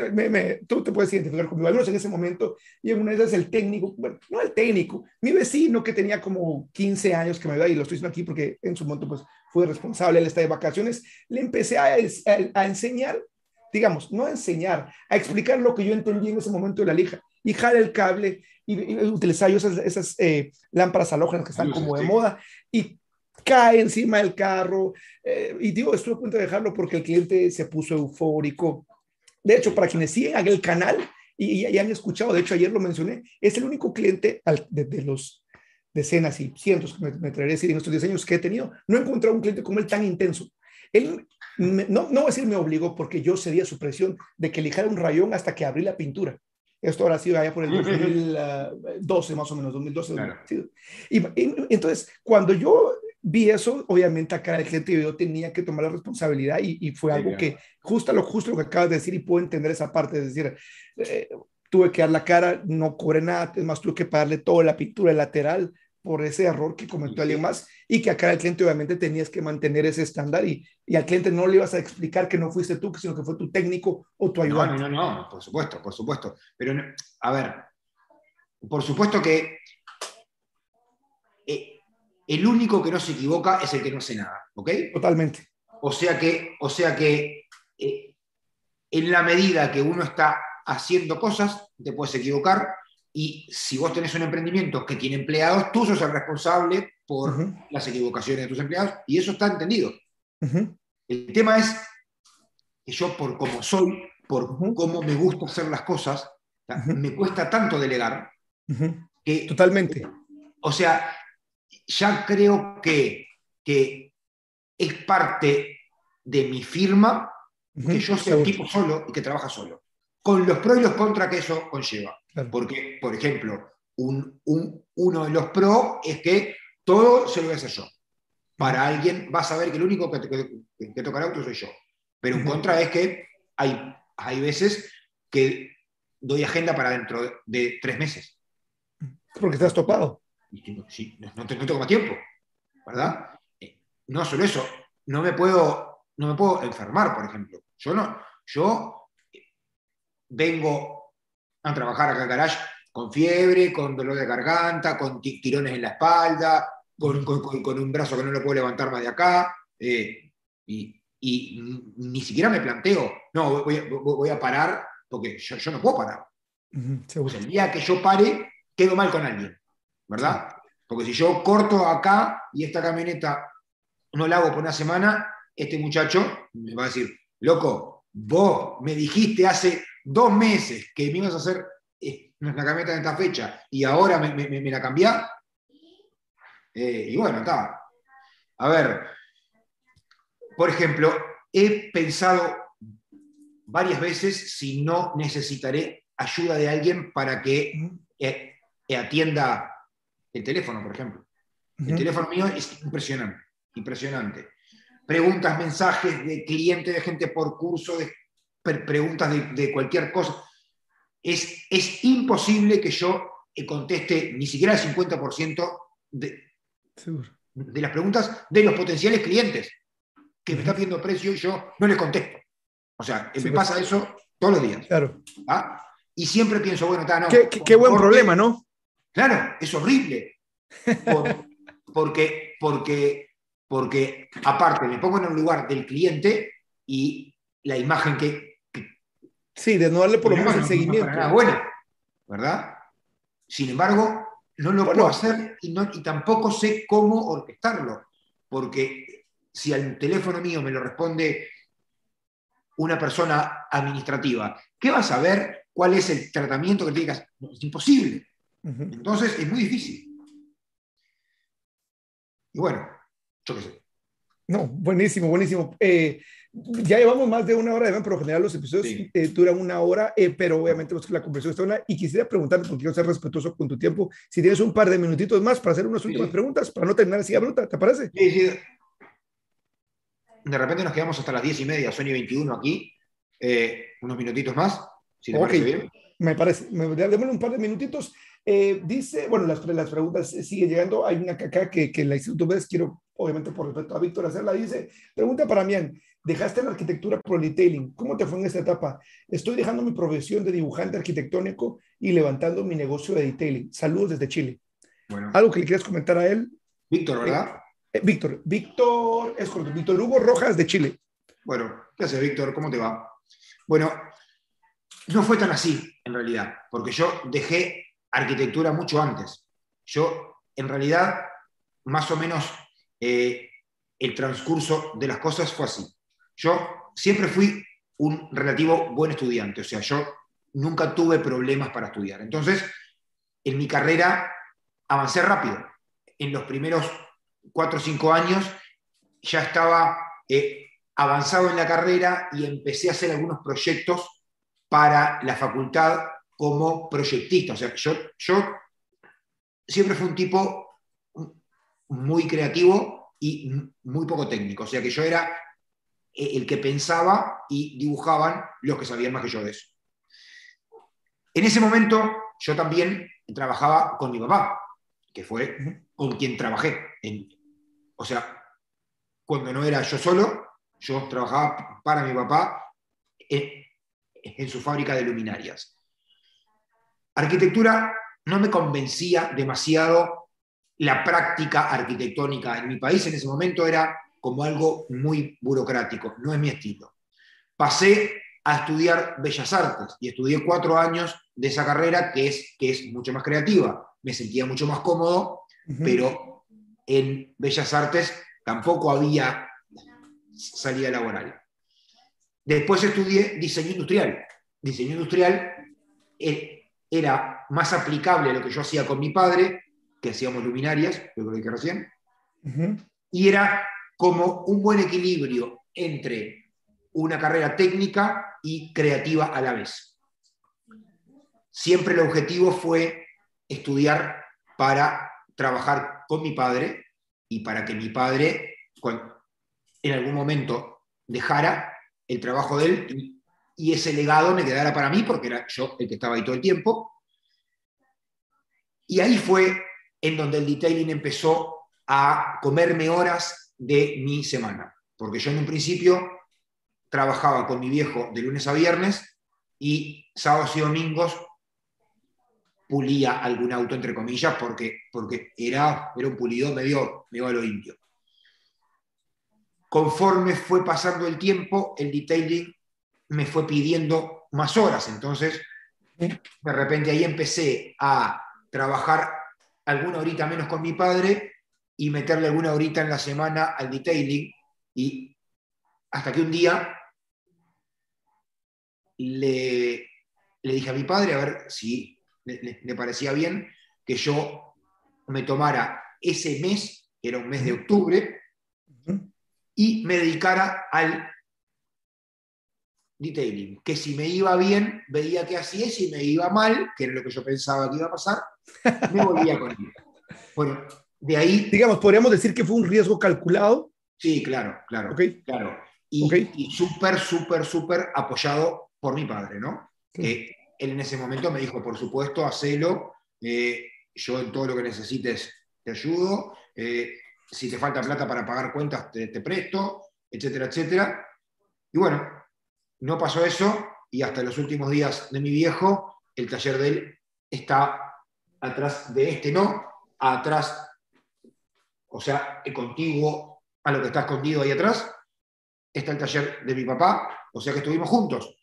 me, me, tú te puedes identificar conmigo. Algunos en ese momento, y en una de esas el técnico, bueno, no el técnico, mi vecino que tenía como 15 años que me iba, y lo estoy diciendo aquí porque en su momento pues fue responsable, él está de vacaciones, le empecé a, a, a enseñar, digamos, no a enseñar, a explicar lo que yo entendí en ese momento de la lija y jale el cable y, utilizar esas, esas eh, lámparas halógenas que están como de moda y cae encima del carro. Eh, y digo, estuve a punto de dejarlo porque el cliente se puso eufórico. De hecho, para quienes siguen el canal y, ya han escuchado, de hecho ayer lo mencioné, es el único cliente de, los decenas y cientos que me, me traeré decir en estos 10 años que he tenido, no he encontrado un cliente como él tan intenso. Él, no, no voy a decir me obligó porque yo cedía su presión de que elijara un rayón hasta que abrí la pintura. Esto ahora sido allá por el 2012, más o menos, 2012. Y, entonces, cuando yo vi eso, obviamente acá el cliente yo tenía que tomar la responsabilidad y, fue algo que, justo lo, justo lo que acabas de decir, y puedo entender esa parte, es decir, eh, tuve que dar la cara, no cobré nada, es más, tuve que pagarle toda la pintura lateral, por ese error que comentó alguien más y que acá el cliente obviamente tenías que mantener ese estándar y, y, al cliente no le ibas a explicar que no fuiste tú, sino que fue tu técnico o tu ayudante. No, no, no, por supuesto, por supuesto. Pero, a ver, por supuesto que eh, el único que no se equivoca es el que no hace nada, ¿ok? Totalmente. O sea que, o sea que eh, en la medida que uno está haciendo cosas, te puedes equivocar, y si vos tenés un emprendimiento que tiene empleados, tú sos el responsable por las equivocaciones de tus empleados y eso está entendido. El tema es que yo por cómo soy, por cómo me gusta hacer las cosas, me cuesta tanto delegar que... Totalmente. O sea, ya creo que, que es parte de mi firma que yo sea un tipo solo y que trabaja solo, con los pros y los contras que eso conlleva. Porque, por ejemplo, un, uno de los pros es que todo se lo voy a hacer yo. Para alguien va a saber que el único que, que, que tocará auto soy yo. Pero un contra es que hay, hay veces que doy agenda para dentro de, tres meses. Porque estás topado. Sí, no, tengo más tiempo, ¿verdad? Eh, no solo eso, no me puedo, no me puedo enfermar, por ejemplo. Yo no, yo vengo a trabajar acá en garage con fiebre, con dolor de garganta, con tirones en la espalda, con, un brazo que no lo puedo levantar más de acá, eh, y, ni siquiera me planteo, no, voy, a, parar porque yo, no puedo parar. el día que yo pare, quedo mal con alguien, ¿verdad? Porque si yo corto acá y esta camioneta no la hago por una semana, este muchacho me va a decir, loco, vos me dijiste hace dos meses que me ibas a hacer eh, la camioneta en esta fecha y ahora me, la cambiás. Eh, y bueno, está. A ver, por ejemplo, he pensado varias veces si no necesitaré ayuda de alguien para que eh, atienda el teléfono, por ejemplo. El teléfono mío es impresionante, impresionante. Preguntas, mensajes de clientes, de gente por curso, de preguntas de, cualquier cosa. Es, es, imposible que yo eh, conteste ni siquiera el 50% de, de las preguntas de los potenciales clientes que me están pidiendo precio y yo no les contesto. O sea, me pasa eso todos los días. Claro. ¿Ah? Y siempre pienso, bueno, está, no. Qué, buen problema, ¿no? Claro, es horrible. porque, porque, porque, aparte, me pongo en el lugar del cliente y la imagen que, Sí, de no darle por lo menos el seguimiento. bueno, ¿verdad? Sin embargo, no lo puedo hacer y, no, y tampoco sé cómo orquestarlo, porque si al teléfono mío me lo responde una persona administrativa, ¿qué va a saber cuál es el tratamiento que te digas? es imposible. Entonces es muy difícil. Y bueno, yo qué sé. No, buenísimo, buenísimo. Eh, Ya llevamos más de una hora, pero en general los episodios eh, duran una hora, eh, pero obviamente la conversación está una. Y quisiera preguntarte, porque quiero ser respetuoso con tu tiempo, si tienes un par de minutitos más para hacer unas últimas preguntas, para no terminar así a bruta, ¿te parece? Sí, sí. De repente nos quedamos hasta las diez y media, sueño 21 aquí. Eh, unos minutitos más, si te parece bien. Me parece, démosle un par de minutitos. Eh, dice, bueno, las, las preguntas siguen llegando. Hay una acá que, que la Instituto ves, quiero, obviamente, por respeto a Víctor, hacerla. Dice, pregunta para mí, dejaste la arquitectura por el detailing. ¿Cómo te fue en esta etapa? Estoy dejando mi profesión de dibujante arquitectónico y levantando mi negocio de detailing. Saludos desde Chile. Bueno. ¿Algo que le quieras comentar a él? Víctor, ¿verdad? Eh, Víctor, Víctor, es correcto, Víctor Hugo Rojas de Chile. Bueno, ¿qué haces, Víctor? ¿Cómo te va? Bueno, no fue tan así, en realidad, porque yo dejé arquitectura mucho antes. Yo, en realidad, más o menos eh, el transcurso de las cosas fue así. Yo siempre fui un relativo buen estudiante, o sea, yo nunca tuve problemas para estudiar. Entonces, en mi carrera avancé rápido. En los primeros cuatro o cinco años ya estaba eh, avanzado en la carrera y empecé a hacer algunos proyectos para la facultad como proyectista. O sea, yo, yo siempre fui un tipo muy creativo y muy poco técnico. O sea, que yo era el que pensaba y dibujaban los que sabían más que yo de eso. En ese momento yo también trabajaba con mi papá, que fue con quien trabajé. o sea, cuando no era yo solo, yo trabajaba para mi papá en su fábrica de luminarias. Arquitectura no me convencía demasiado la práctica arquitectónica en mi país en ese momento era como algo muy burocrático, no es mi estilo. Pasé a estudiar Bellas Artes y estudié cuatro años de esa carrera que es, que es mucho más creativa. Me sentía mucho más cómodo, pero en Bellas Artes tampoco había salida laboral. Después estudié diseño industrial. Diseño industrial eh, era más aplicable a lo que yo hacía con mi padre, que hacíamos luminarias, lo que dije recién, y era como un buen equilibrio entre una carrera técnica y creativa a la vez. Siempre el objetivo fue estudiar para trabajar con mi padre y para que mi padre en algún momento dejara el trabajo de él y, ese legado me quedara para mí, porque era yo el que estaba ahí todo el tiempo. Y ahí fue en donde el detailing empezó a comerme horas de mi semana, porque yo en un principio trabajaba con mi viejo de lunes a viernes y sábados y domingos pulía algún auto, entre comillas, porque, porque era, era un pulido medio, medio a lo indio conforme fue pasando el tiempo, el detailing me fue pidiendo más horas. Entonces, de repente ahí empecé a trabajar alguna horita menos con mi padre y meterle alguna horita en la semana al detailing. Y hasta que un día le, dije a mi padre a ver si le parecía bien que yo me tomara ese mes, que era un mes de octubre, y me dedicara al detailing. Que si me iba bien, veía que así es, si me iba mal, que era lo que yo pensaba que iba a pasar, me volvía con él. Bueno, de ahí... Digamos, podríamos decir que fue un riesgo calculado. Sí, claro, claro. claro. Y, súper, súper, súper apoyado por mi padre, ¿no? él en ese momento me dijo, por supuesto, hacelo, eh, yo en todo lo que necesites te ayudo. Eh, si te falta plata para pagar cuentas, te, presto, etcétera, etcétera. Y bueno, no pasó eso y hasta los últimos días de mi viejo, el taller de él está atrás de este, no, atrás, o sea, contiguo a lo que está escondido ahí atrás, está el taller de mi papá, o sea que estuvimos juntos,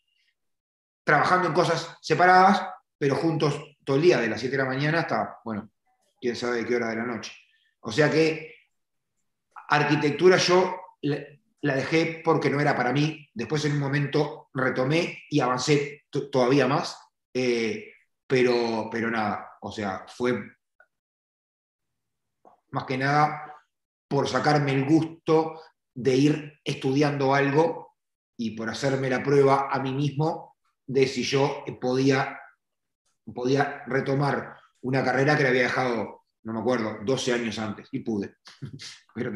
trabajando en cosas separadas, pero juntos todo el día, de las 7 de la mañana hasta, bueno, quién sabe de qué hora de la noche. O sea que Arquitectura yo la dejé porque no era para mí. Después en un momento retomé y avancé todavía más. Eh, pero, pero nada, o sea, fue más que nada por sacarme el gusto de ir estudiando algo y por hacerme la prueba a mí mismo de si yo podía, podía retomar una carrera que le había dejado, no me acuerdo, 12 años antes, y pude. Pero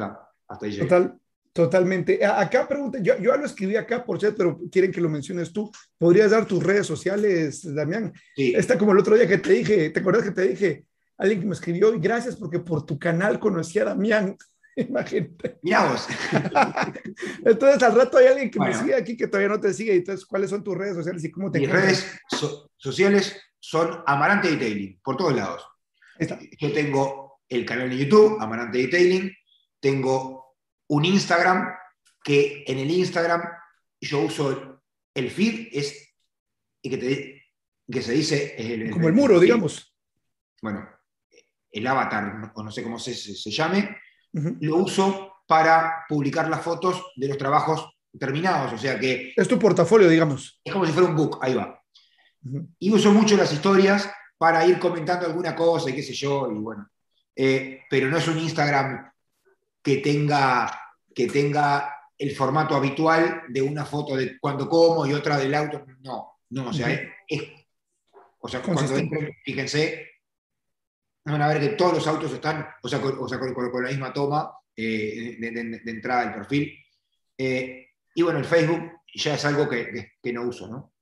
hasta ahí llegué. Total, totalmente. Acá pregunta, yo, yo lo escribí acá por chat, pero quieren que lo menciones tú. ¿Podrías dar tus redes sociales, Damián? Sí. Está como el otro día que te dije, ¿te acuerdas que te dije? Alguien que me escribió, y gracias porque por tu canal conocí a Damián. Imagínate. Entonces, al rato hay alguien que me sigue aquí que todavía no te sigue. Entonces, ¿cuáles son tus redes sociales y cómo te Mis redes sociales son Amarante Detailing, por todos lados. Yo tengo el canal de YouTube, Amarante Detailing. Tengo un Instagram que en el Instagram yo uso el feed, es que, te, que se dice... Como el muro, digamos. Bueno, el avatar, o no sé cómo se, se llame, lo uso para publicar las fotos de los trabajos terminados, o sea que... Es tu portafolio, digamos. Es como si fuera un book, ahí va. Y uso mucho las historias para ir comentando alguna cosa y qué sé yo, y bueno. Eh, pero no es un Instagram que tenga, que tenga el formato habitual de una foto de cuando como y otra del auto. No, no, o sea, es, o sea cuando entren, fíjense, van a ver que todos los autos están, o sea, con, la misma toma eh, de, entrada del perfil. Eh, y bueno, el Facebook ya es algo que, no uso, ¿no?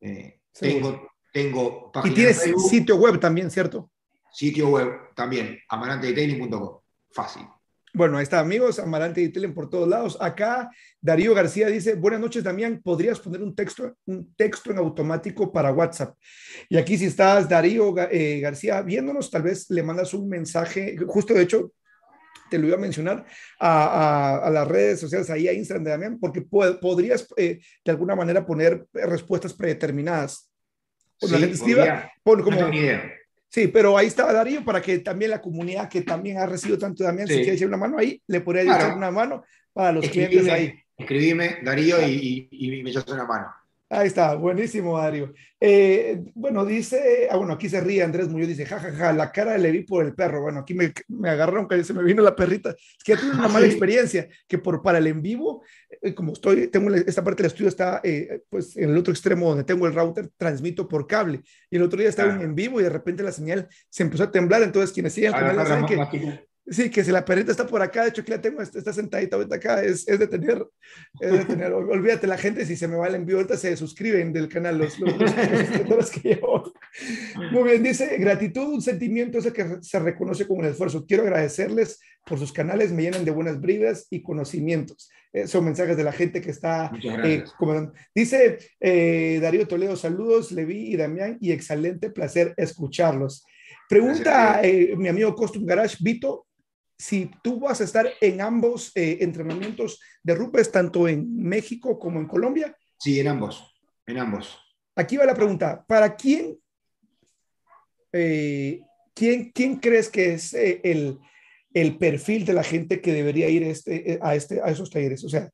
Eh, tengo, tengo Y tienes sitio web también, ¿cierto? Sitio web también, amarantedetailing.com. Fácil. Bueno, ahí está, amigos, Amarante y Telen por todos lados. Acá Darío García dice, buenas noches, Damián, ¿podrías poner un texto, un texto en automático para WhatsApp? Y aquí si estás, Darío eh, García, viéndonos, tal vez le mandas un mensaje, justo de hecho, te lo iba a mencionar, a, las redes sociales, ahí a Instagram de Damián, porque podrías eh, de alguna manera poner respuestas predeterminadas. sí, la como, idea Sí, pero ahí estaba Darío para que también la comunidad que también ha recibido tanto también, si quiere echar una mano ahí, le podría echar una mano para los clientes ahí. Escribime, Darío, y, y me echas una mano. Ahí está, buenísimo, Dario. Eh, bueno, dice, ah, bueno, aquí se ríe Andrés Muñoz, dice, jajaja, ja, ja, la cara le vi por el perro. Bueno, aquí me, me agarraron, que se me vino la perrita. Es que ya tuve una mala experiencia, que por para el en vivo, eh, como estoy, tengo esta parte del estudio está, eh, pues, en el otro extremo donde tengo el router, transmito por cable. Y el otro día estaba en vivo y de repente la señal se empezó a temblar. Entonces, quienes siguen el ah, canal saben que Sí, que si la perrita está por acá, de hecho aquí la tengo, está sentadita ahorita acá, es, es de tener, es de tener, olvídate la gente, si se me va el envío, ahorita se suscriben del canal, los, los, los, que llevo. Muy bien, dice, gratitud, un sentimiento ese que se reconoce como un esfuerzo. Quiero agradecerles por sus canales, me llenan de buenas bridas y conocimientos. Eh, son mensajes de la gente que está eh, Dice eh, Darío Toledo, saludos, Levi y Damián, y excelente placer escucharlos. Pregunta mi amigo Costum Garage, Vito, si tú vas a estar en ambos eh, entrenamientos de Rupes, tanto en México como en Colombia. Sí, en ambos, en ambos. Aquí va la pregunta, ¿para quién, eh, quién, quién crees que es eh, el, el, perfil de la gente que debería ir este, a, este, a esos talleres? O sea,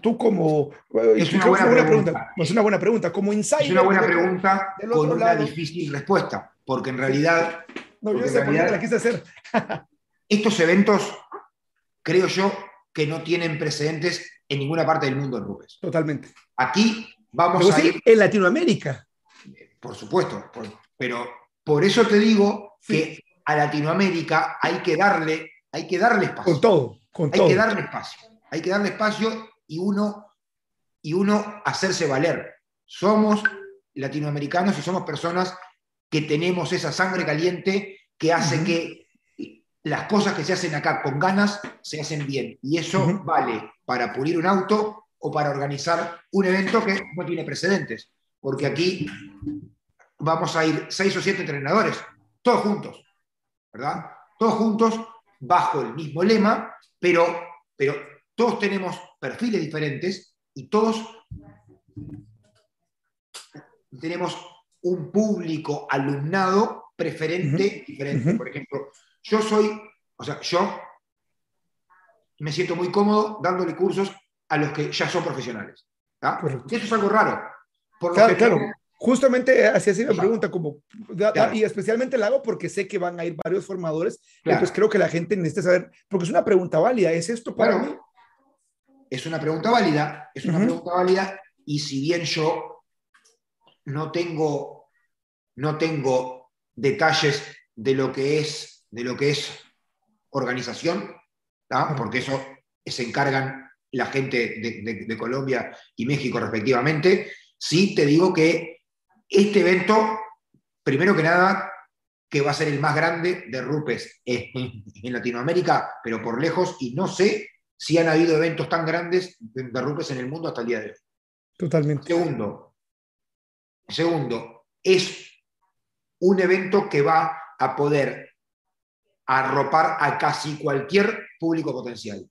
tú como... Es una buena, pregunta. Es una buena pregunta. Como insider... Es una buena pregunta con una difícil respuesta, porque en realidad... No, yo por qué la quise hacer. Estos eventos, creo yo, que no tienen precedentes en ninguna parte del mundo en Rubes. Totalmente. Aquí vamos a ir... En Latinoamérica. Por supuesto, pero por eso te digo que a Latinoamérica hay que darle, hay que darle espacio. Con todo, con hay que darle espacio. Hay que darle espacio y uno, y uno hacerse valer. Somos latinoamericanos y somos personas que tenemos esa sangre caliente que hace que las cosas que se hacen acá con ganas se hacen bien. Y eso vale para pulir un auto o para organizar un evento que no tiene precedentes. Porque aquí vamos a ir seis o siete entrenadores, todos juntos, ¿verdad? Todos juntos bajo el mismo lema, pero, pero todos tenemos perfiles diferentes y todos tenemos un público alumnado preferente diferente. Por ejemplo, yo soy, o sea, yo me siento muy cómodo dándole cursos a los que ya son profesionales. Y eso es algo raro. claro, claro. Justamente así así me pregunta, como, y especialmente la hago porque sé que van a ir varios formadores, entonces creo que la gente necesita saber, porque es una pregunta válida, ¿es esto para mí? es una pregunta válida, es una pregunta válida, y si bien yo no tengo, no tengo detalles de lo que es, de lo que es organización, porque eso se encargan la gente de, Colombia y México respectivamente, sí te digo que este evento, primero que nada, que va a ser el más grande de Rupes en, Latinoamérica, pero por lejos, y no sé si han habido eventos tan grandes de Rupes en el mundo hasta el día de hoy. Totalmente. Segundo, segundo, es un evento que va a poder arropar a casi cualquier público potencial,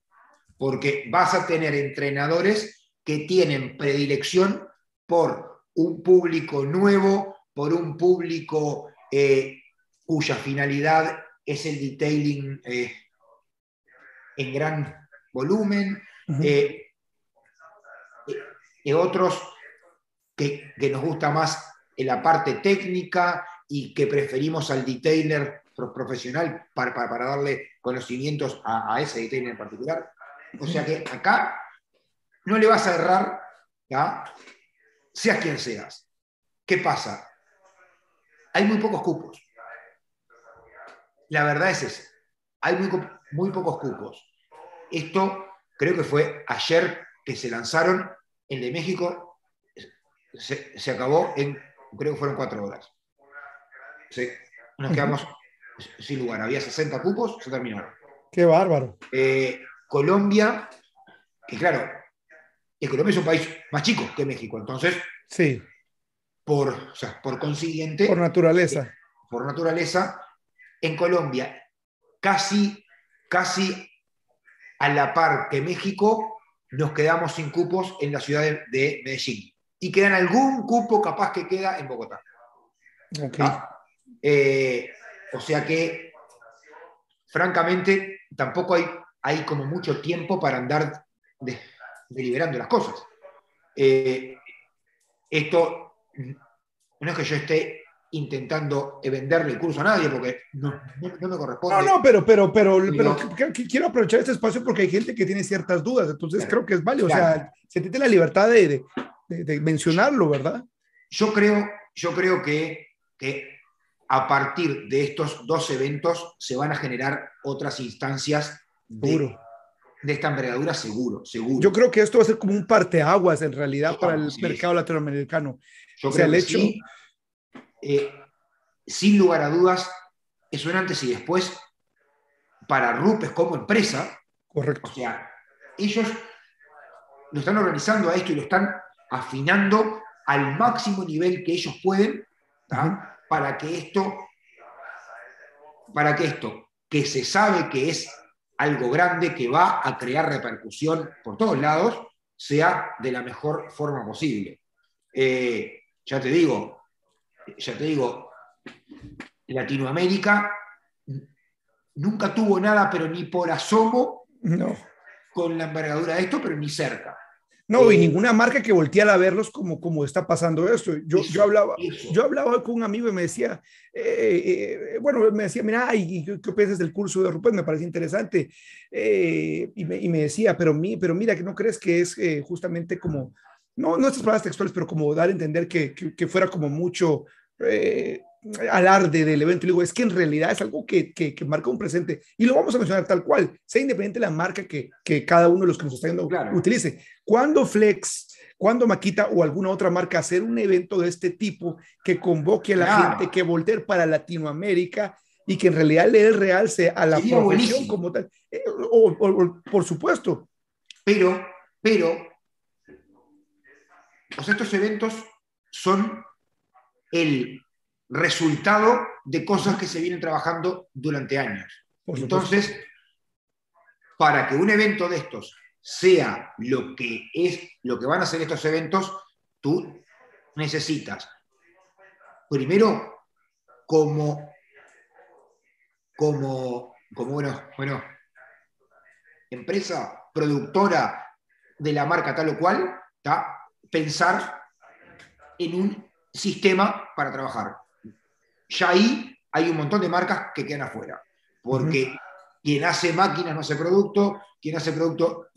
porque vas a tener entrenadores que tienen predilección por un público nuevo, por un público eh, cuya finalidad es el detailing eh, en gran volumen, eh, y otros que, nos gusta más en la parte técnica y que preferimos al detailer profesional para, para, darle conocimientos a, ese en particular. O sea que acá no le vas a errar, seas quien seas. ¿Qué pasa? Hay muy pocos cupos. La verdad es esa. Hay muy, muy pocos cupos. Esto creo que fue ayer que se lanzaron. El de México se, acabó en, creo que fueron cuatro horas. nos quedamos sin lugar. Había 60 cupos, se terminaron. Qué bárbaro. Eh, Colombia, que claro, Colombia es un país más chico que México, entonces. Sí. Por, por consiguiente. Por naturaleza. Eh, por naturaleza, en Colombia, casi, casi a la par que México, nos quedamos sin cupos en la ciudad de, Medellín. Y quedan algún cupo capaz que queda en Bogotá. ¿Ah? Eh, o sea que, francamente, tampoco hay, hay como mucho tiempo para andar deliberando las cosas. Eh, esto no es que yo esté intentando venderle el curso a nadie porque no, me corresponde. No, no, pero, pero, pero, pero quiero aprovechar este espacio porque hay gente que tiene ciertas dudas, entonces creo que es válido. O sea, se tiene la libertad de, de, mencionarlo, ¿verdad? Yo creo, yo creo que, que a partir de estos dos eventos se van a generar otras instancias de, de esta envergadura, seguro, seguro. Yo creo que esto va a ser como un parteaguas en realidad para el mercado latinoamericano. Yo o sea, el hecho, eh, sin lugar a dudas, es un antes y después para Rupes como empresa. Correcto. O sea, ellos lo están organizando a esto y lo están afinando al máximo nivel que ellos pueden para que esto, para que esto, que se sabe que es algo grande, que va a crear repercusión por todos lados, sea de la mejor forma posible. Eh, ya te digo, ya te digo, Latinoamérica nunca tuvo nada, pero ni por asomo, no. con la envergadura de esto, pero ni cerca. No, y eh, ninguna marca que volteara a verlos como, como está pasando esto. Yo, yo, hablaba, yo hablaba con un amigo y me decía, eh, eh, bueno, me decía, mira, ¿qué, qué piensas del curso de Rupert? Me parece interesante. y, me, y, me, decía, pero, mi, pero mira, que no crees que es justamente como no, no estas palabras textuales, pero como dar a entender que, que, fuera como mucho alarde del evento. Y digo, es que en realidad es algo que, que, marca un presente y lo vamos a mencionar tal cual, sea independiente de la marca que, que cada uno de los que nos está viendo utilice. Cuando Flex, cuando Maquita o alguna otra marca hacer un evento de este tipo que convoque a la gente, que voltear para Latinoamérica y que en realidad le real sea a la profesión como tal, eh, o, por supuesto. Pero, pero sea, estos eventos son el resultado de cosas que se vienen trabajando durante años. Entonces, para que un evento de estos sea lo que es, lo que van a ser estos eventos, tú necesitas, primero, como, como, como bueno, bueno, empresa productora de la marca tal o cual, pensar en un sistema para trabajar. Ya ahí hay un montón de marcas que quedan afuera, porque quien hace máquinas no hace producto, quien hace producto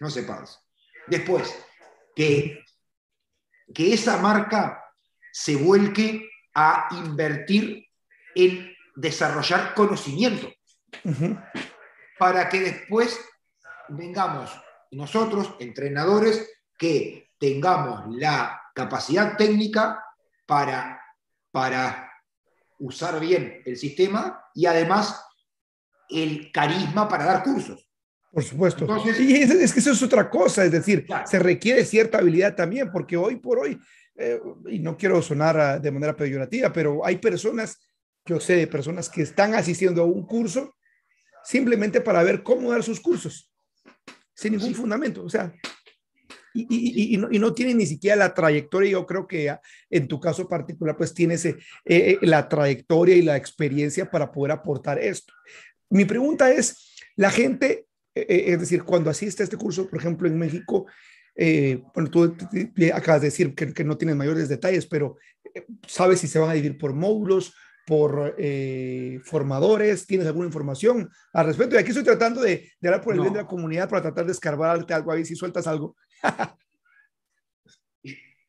no sepas. Después, que, que esa marca se vuelque a invertir en desarrollar conocimiento. Para que después vengamos nosotros, entrenadores, que tengamos la capacidad técnica para, para usar bien el sistema y además el carisma para dar cursos. Por supuesto. y es, que eso es otra cosa, es decir, se requiere cierta habilidad también, porque hoy por hoy, eh, y no quiero sonar de manera peyorativa, pero hay personas, yo sé de personas que están asistiendo a un curso simplemente para ver cómo dar sus cursos, sin ningún fundamento. O sea, y, no, y, no, tiene ni siquiera la trayectoria. Yo creo que en tu caso particular, pues tienes eh, eh, la trayectoria y la experiencia para poder aportar esto. Mi pregunta es, la gente, eh, es decir, cuando asiste a este curso, por ejemplo, en México, bueno, tú acabas de decir que, que, no tienes mayores detalles, pero ¿sabes si se van a dividir por módulos? por formadores? ¿Tienes alguna información al respecto? Y aquí estoy tratando de, de hablar por el bien de la comunidad para tratar de escarbar algo ahí, si sueltas algo.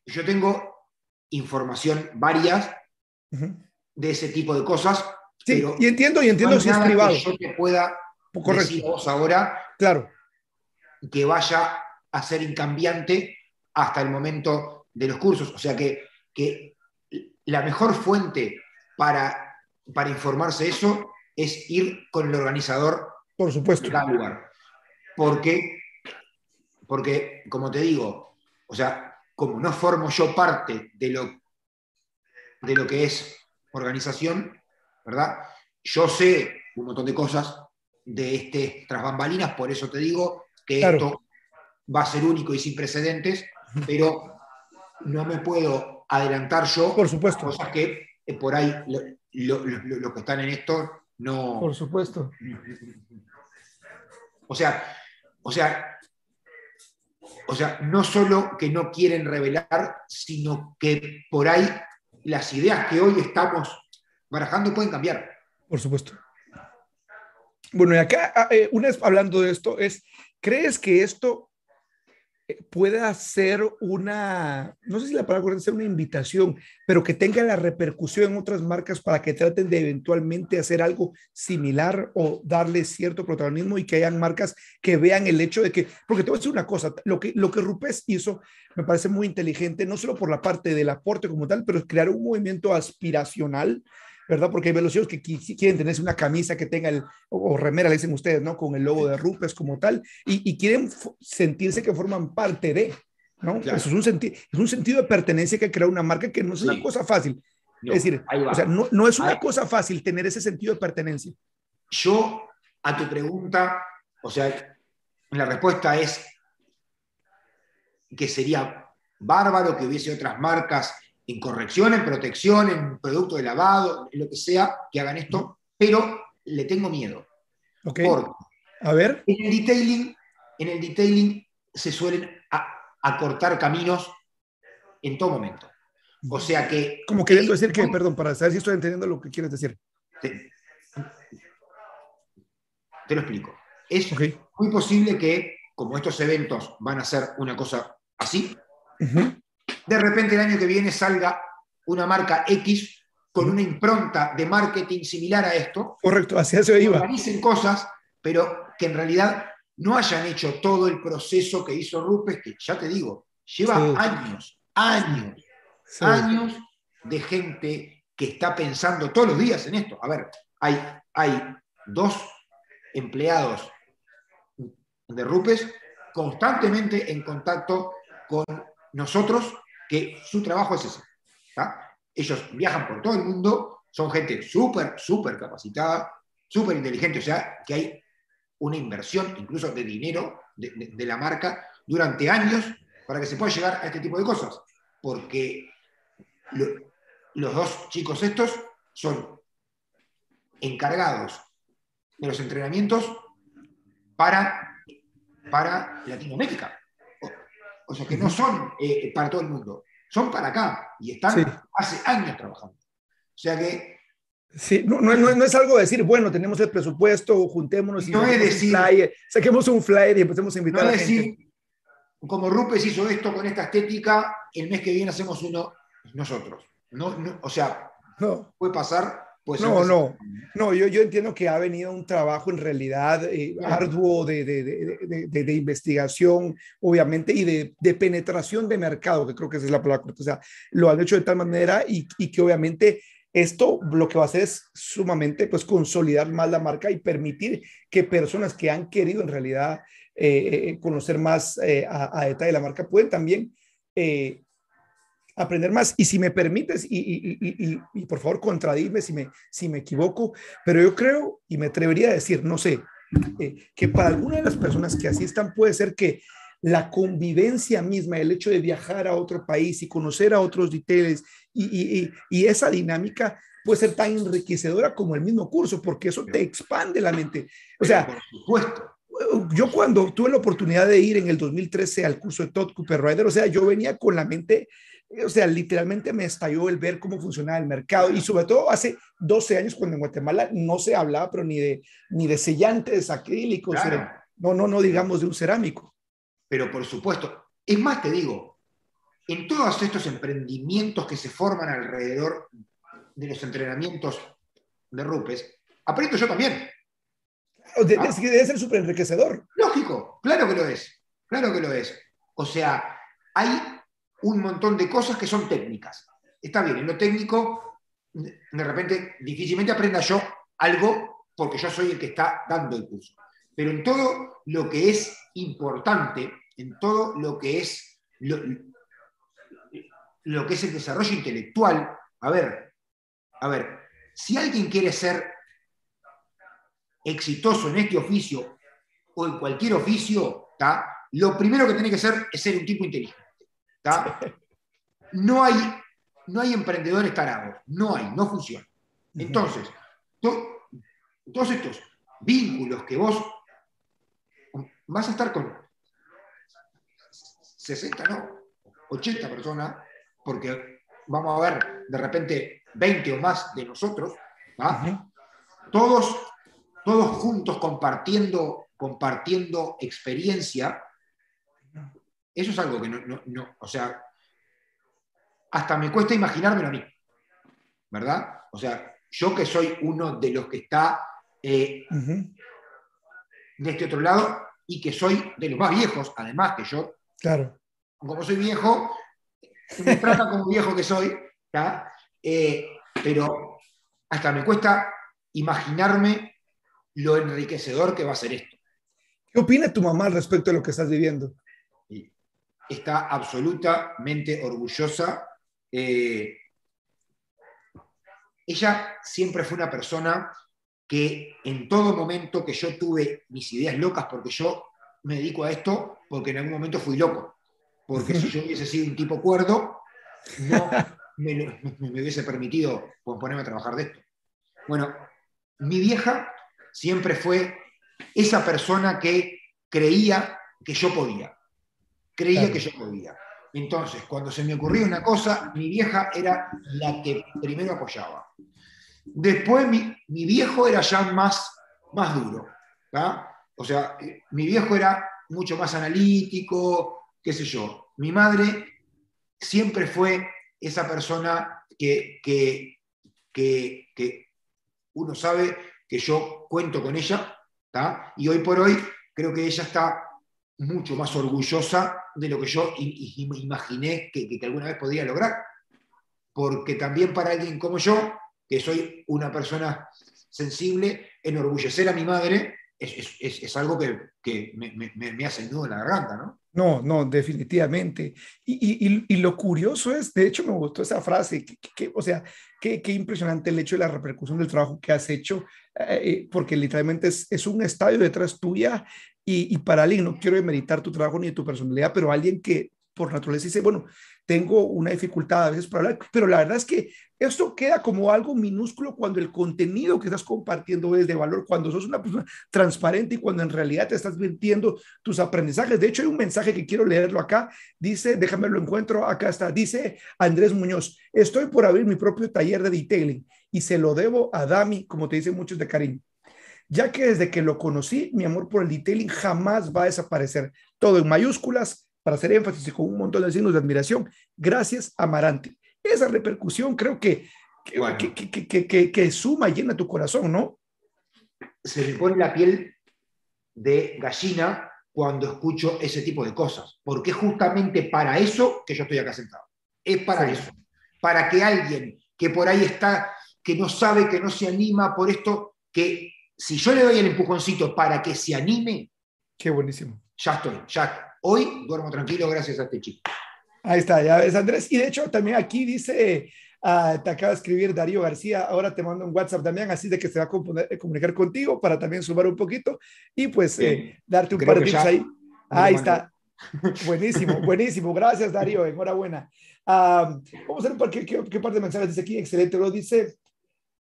Yo tengo información varias de ese tipo de cosas. Sí, y entiendo, y entiendo si es privado. Que yo te pueda Correcto. decir vos ahora claro. que vaya a ser incambiante hasta el momento de los cursos. O sea que, que la mejor fuente para, para informarse eso es ir con el organizador Por supuesto. de cada lugar. Porque porque, como te digo, o sea, como no formo yo parte de lo, de lo que es organización, ¿verdad? Yo sé un montón de cosas de este tras bambalinas, por eso te digo que esto va a ser único y sin precedentes, pero no me puedo adelantar yo por supuesto. cosas que eh, por ahí los que están en esto no. Por supuesto. O sea, o sea, o sea, no solo que no quieren revelar, sino que por ahí las ideas que hoy estamos barajando pueden cambiar. Por supuesto. Bueno, y acá, ah, eh, una vez hablando de esto, es, ¿crees que esto pueda ser una, no sé si la palabra es una invitación, pero que tenga la repercusión en otras marcas para que traten de eventualmente hacer algo similar o darle cierto protagonismo y que hayan marcas que vean el hecho de que, porque te voy a decir una cosa, lo que, lo que Rupes hizo me parece muy inteligente, no solo por la parte del aporte como tal, pero crear un movimiento aspiracional ¿verdad? Porque hay velocieros que quieren tenerse una camisa que tenga el, o remera, le dicen ustedes, ¿no? Con el logo de Rupes como tal, y, quieren sentirse que forman parte de, ¿no? Eso es un, es un sentido de pertenencia que crea una marca que no es una cosa fácil. es decir, o sea, no, no, es una cosa fácil tener ese sentido de pertenencia. Yo, a tu pregunta, o sea, la respuesta es que sería bárbaro que hubiese otras marcas en corrección, en protección, en producto de lavado, en lo que sea, que hagan esto, pero le tengo miedo. Ok. a ver. En el detailing, en el detailing se suelen acortar caminos en todo momento. O sea que... Como queriendo decir que, perdón, para saber si estoy entendiendo lo que quieres decir. Te, lo explico. Es muy posible que, como estos eventos van a ser una cosa así, de repente el año que viene salga una marca X con una impronta de marketing similar a esto. Correcto, hacia eso iba. Organicen cosas, pero que en realidad no hayan hecho todo el proceso que hizo Rupes, que ya te digo, lleva años, años, años de gente que está pensando todos los días en esto. A ver, hay, hay dos empleados de Rupes constantemente en contacto con nosotros que su trabajo es ese. Ellos viajan por todo el mundo, son gente súper, súper capacitada, súper inteligente, o sea, que hay una inversión incluso de dinero de, la marca durante años para que se pueda llegar a este tipo de cosas. Porque los dos chicos estos son encargados de los entrenamientos para, para Latinoamérica. O sea, que no son eh, para todo el mundo, son para acá y están hace años trabajando. O sea que Sí, no, no, no, es algo de decir, bueno, tenemos el presupuesto, juntémonos y no es decir, un flyer, saquemos un flyer y empecemos a invitar no a la decir, gente. Como Rupes hizo esto con esta estética, el mes que viene hacemos uno nosotros. No, no, o sea, no. puede pasar. Puede no, no, no, yo, yo entiendo que ha venido un trabajo en realidad eh, arduo de, de, de, de, investigación, obviamente, y de, penetración de mercado, que creo que esa es la palabra correcta. O sea, lo han hecho de tal manera y, y que obviamente esto lo que va a hacer es sumamente pues consolidar más la marca y permitir que personas que han querido en realidad eh, eh conocer más eh, a, a, detalle la marca pueden también eh, aprender más. Y si me permites, y, y, y, y, por favor contradime si me, si me equivoco, pero yo creo y me atrevería a decir, no sé, que para algunas de las personas que asistan puede ser que la convivencia misma, el hecho de viajar a otro país y conocer a otros details y, y, y, esa dinámica puede ser tan enriquecedora como el mismo curso, porque eso te expande la mente. O sea, por supuesto. Yo cuando tuve la oportunidad de ir en el 2013 al curso de Todd Cooper Rider, o sea, yo venía con la mente, o sea, literalmente me estalló el ver cómo funcionaba el mercado y sobre todo hace 12 años cuando en Guatemala no se hablaba, pero ni de, ni de sellantes acrílicos, claro. no, no, no digamos de un cerámico. Pero por supuesto, es más, te digo, en todos estos emprendimientos que se forman alrededor de los entrenamientos de Rupes, aprendo yo también. De, ¿Ah? Debe ser súper enriquecedor. Lógico, claro que lo es, claro que lo es. O sea, hay un montón de cosas que son técnicas. Está bien, en lo técnico, de repente difícilmente aprenda yo algo porque yo soy el que está dando el curso. Pero en todo lo que es importante, en todo lo que es lo, que es el desarrollo intelectual, a ver, a ver, si alguien quiere ser exitoso en este oficio o en cualquier oficio, ¿tá? lo primero que tiene que ser es ser un tipo inteligente. ¿Tá? No, hay, no hay emprendedores tarados, no hay, no funciona. Entonces, to, todos estos vínculos que vos vas a estar con 60, no, 80 personas, porque vamos a ver de repente 20 o más de nosotros, ¿va? todos, todos juntos compartiendo, compartiendo experiencia, eso es algo que no, no, no, o sea, hasta me cuesta imaginármelo a mí, ¿verdad? O sea, yo que soy uno de los que está eh, uh -huh. de este otro lado y que soy de los más viejos, además que yo, claro. como soy viejo, me trata como viejo que soy, eh, pero hasta me cuesta imaginarme lo enriquecedor que va a ser esto. ¿Qué opina tu mamá al respecto de lo que estás viviendo? Está absolutamente orgullosa. Eh, ella siempre fue una persona que en todo momento que yo tuve mis ideas locas, porque yo me dedico a esto porque en algún momento fui loco, porque si yo hubiese sido un tipo cuerdo, no me, me, me hubiese permitido ponerme a trabajar de esto. Bueno, mi vieja siempre fue esa persona que creía que yo podía, creía claro. que yo podía. Entonces, cuando se me ocurría una cosa, mi vieja era la que primero apoyaba. Después mi, mi viejo era ya más, más duro. O sea, mi viejo era mucho más analítico, qué sé yo. Mi madre siempre fue esa persona que, que, que, que uno sabe que yo cuento con ella, ¿tá? y hoy por hoy creo que ella está mucho más orgullosa de lo que yo imaginé que, que, alguna vez podría lograr. Porque también para alguien como yo, que soy una persona sensible, enorgullecer a mi madre es, es, es algo que, que me, me, me, hace nudo en la garganta, ¿no? No, no, definitivamente. Y, y, y, lo curioso es, de hecho me gustó esa frase, que, que, o sea, qué, impresionante el hecho de la repercusión del trabajo que has hecho, eh, porque literalmente es, es, un estadio detrás tuya y, para alguien, no quiero demeritar tu trabajo ni tu personalidad, pero alguien que por naturaleza dice, bueno, tengo una dificultad a veces para hablar, pero la verdad es que esto queda como algo minúsculo cuando el contenido que estás compartiendo es de valor, cuando sos una persona transparente y cuando en realidad te estás virtiendo tus aprendizajes. De hecho, hay un mensaje que quiero leerlo acá. Dice, déjame lo encuentro, acá está. Dice Andrés Muñoz, estoy por abrir mi propio taller de detailing y se lo debo a Dami, como te dicen muchos de cariño ya que desde que lo conocí, mi amor por el detailing jamás va a desaparecer. Todo en mayúsculas, para hacer énfasis y con un montón de signos de admiración. Gracias, Amarante. Esa repercusión creo que, que, que, suma y llena tu corazón, ¿no? Se me pone la piel de gallina cuando escucho ese tipo de cosas, porque es justamente para eso que yo estoy acá sentado. Es para eso. Para que alguien que por ahí está, que no sabe, que no se anima por esto, que si yo le doy el empujoncito para que se anime. Qué buenísimo. Ya estoy, ya. Hoy duermo tranquilo gracias a este chico. Ahí está, ya ves, Andrés. Y de hecho, también aquí dice, uh, te acaba de escribir Darío García, ahora te mando un WhatsApp también, así de que se va a comunicar contigo para también sumar un poquito y pues eh, darte un par de tips ahí. Ahí está. buenísimo, buenísimo. Gracias, Darío. Enhorabuena. Uh, vamos a ver un qué, qué, par de mensajes dice aquí. Excelente. Lo dice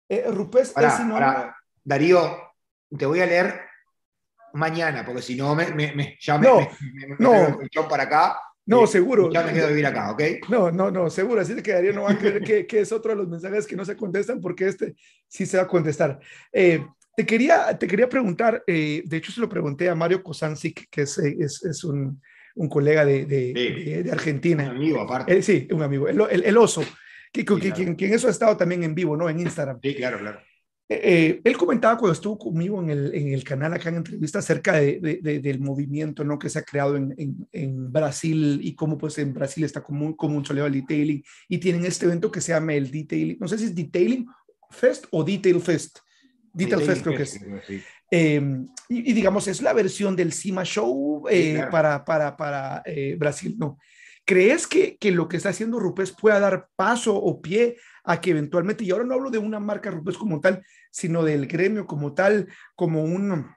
eh, Rupes. Para, Darío, te voy a leer mañana, porque si no, me, me, ya me, no, para acá. No, seguro. Ya me quedo a vivir acá, ¿ok? No, no, no, seguro. Así que Darío no va a creer que, que, es otro de los mensajes que no se contestan, porque este sí se va a contestar. Eh, te, quería, te quería preguntar, eh, de hecho se lo pregunté a Mario Kosancic, que es, es, es un, un, colega de, de, de, Argentina. Un amigo, aparte. Eh, sí, un amigo, el, el, oso, que, quien, quien, eso ha estado también en vivo, ¿no? En Instagram. Sí, claro, claro. Eh, eh, él comentaba cuando estuvo conmigo en el, en el canal acá en entrevista acerca de, del movimiento ¿no? que se ha creado en, en, Brasil y cómo pues en Brasil está como, como un soleado el detailing y tienen este evento que se llama el Detailing, no sé si es Detailing Fest o Detail Fest. Detail, Fest creo que es. Em, y, digamos, es la versión del CIMA Show eh, para, para, para Brasil, ¿no? ¿Crees que, que, lo que está haciendo Rupes pueda dar paso o pie a que eventualmente, y ahora no hablo de una marca Rupes como tal, sino del gremio como tal, como un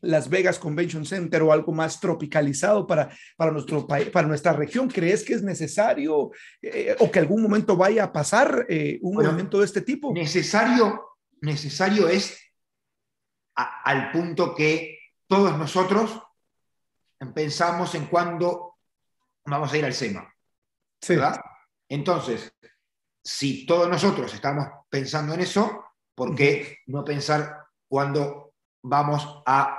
Las Vegas Convention Center o algo más tropicalizado para, para, nuestro para nuestra región? ¿Crees que es necesario eh, o que algún momento vaya a pasar eh, un movimiento de este tipo? Necesario, necesario es al punto que todos nosotros pensamos en cuándo vamos a ir al SEMA. ¿verdad? Entonces, si todos nosotros estamos pensando en eso, ¿por qué no pensar cuando vamos a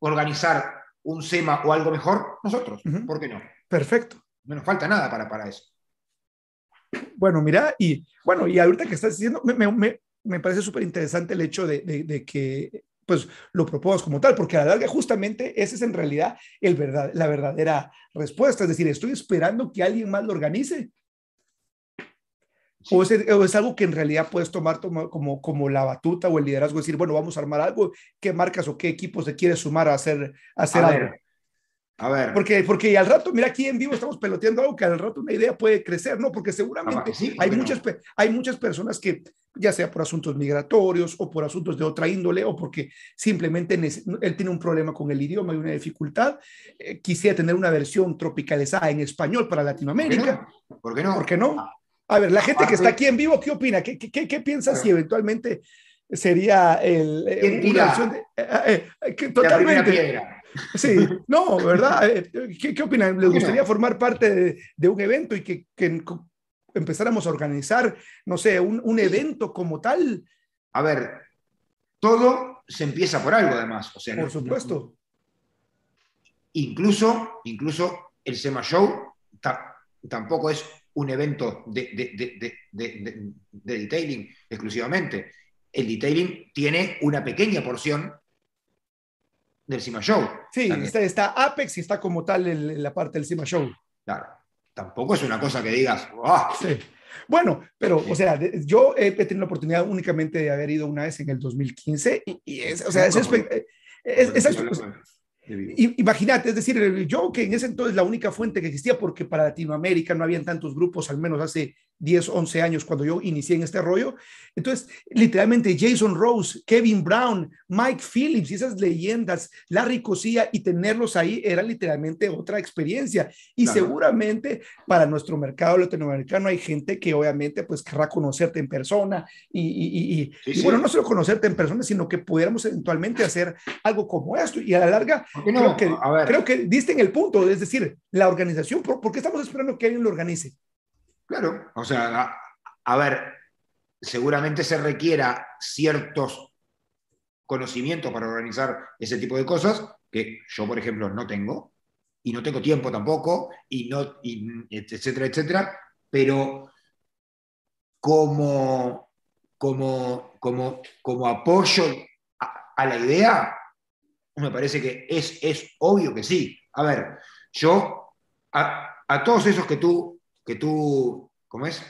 organizar un SEMA o algo mejor nosotros? ¿Por qué no? Perfecto. No nos falta nada para, para eso. Bueno, mira, y bueno, y ahorita que estás diciendo, me, me, me parece súper interesante el hecho de, de, de, que pues lo propongas como tal, porque a la larga justamente esa es en realidad el verdad, la verdadera respuesta, es decir, estoy esperando que alguien más lo organice o, es, algo que en realidad puedes tomar, como, como la batuta o el liderazgo, decir, bueno, vamos a armar algo, qué marcas o qué equipos se quiere sumar a hacer, hacer algo. a ver. Porque, porque al rato, mira, aquí en vivo estamos peloteando algo que al rato una idea puede crecer, ¿no? Porque seguramente hay, muchas, hay muchas personas que, ya sea por asuntos migratorios o por asuntos de otra índole o porque simplemente él tiene un problema con el idioma y una dificultad, eh, quisiera tener una versión tropicalizada en español para Latinoamérica. ¿Por qué no? ¿Por qué no? Ah, a ver, la gente que está aquí en vivo, ¿qué opina? ¿Qué, qué, qué piensa si eventualmente sería el, eh, una opción de, eh, eh, totalmente. Sí, no, ¿verdad? ¿Qué, qué opinan? ¿Les gustaría formar parte de, un evento y que, que, empezáramos a organizar, no sé, un, un, evento como tal? A ver, todo se empieza por algo, además. O sea, por supuesto. incluso, incluso el SEMA Show tampoco es un evento de, detailing exclusivamente. El detailing tiene una pequeña porción del Cima Show. Sí, está, Apex y está como tal en, la parte del Cima Show. Claro, tampoco es una cosa que digas, ¡ah! Sí. Bueno, pero, o sea, yo he, tenido la oportunidad únicamente de haber ido una vez en el 2015 y, es, o sea, es, es, Imagínate, es decir, yo que en ese entonces la única fuente que existía, porque para Latinoamérica no habían tantos grupos, al menos hace 10, 11 años cuando yo inicié en este rollo. Entonces, literalmente Jason Rose, Kevin Brown, Mike Phillips y esas leyendas, Larry Cosilla y tenerlos ahí era literalmente otra experiencia. Y seguramente para nuestro mercado latinoamericano hay gente que obviamente pues querrá conocerte en persona y, y, bueno, no solo conocerte en persona, sino que pudiéramos eventualmente hacer algo como esto. Y a la larga, creo, que, creo que diste en el punto, es decir, la organización, ¿por, ¿por qué estamos esperando que alguien lo organice? Claro, o sea, a, ver, seguramente se requiera ciertos conocimientos para organizar ese tipo de cosas que yo, por ejemplo, no tengo y no tengo tiempo tampoco y no etcétera, etcétera, pero como como como como apoyo a, la idea me parece que es, es obvio que sí. A ver, yo a, a todos esos que tú que tú, ¿cómo es?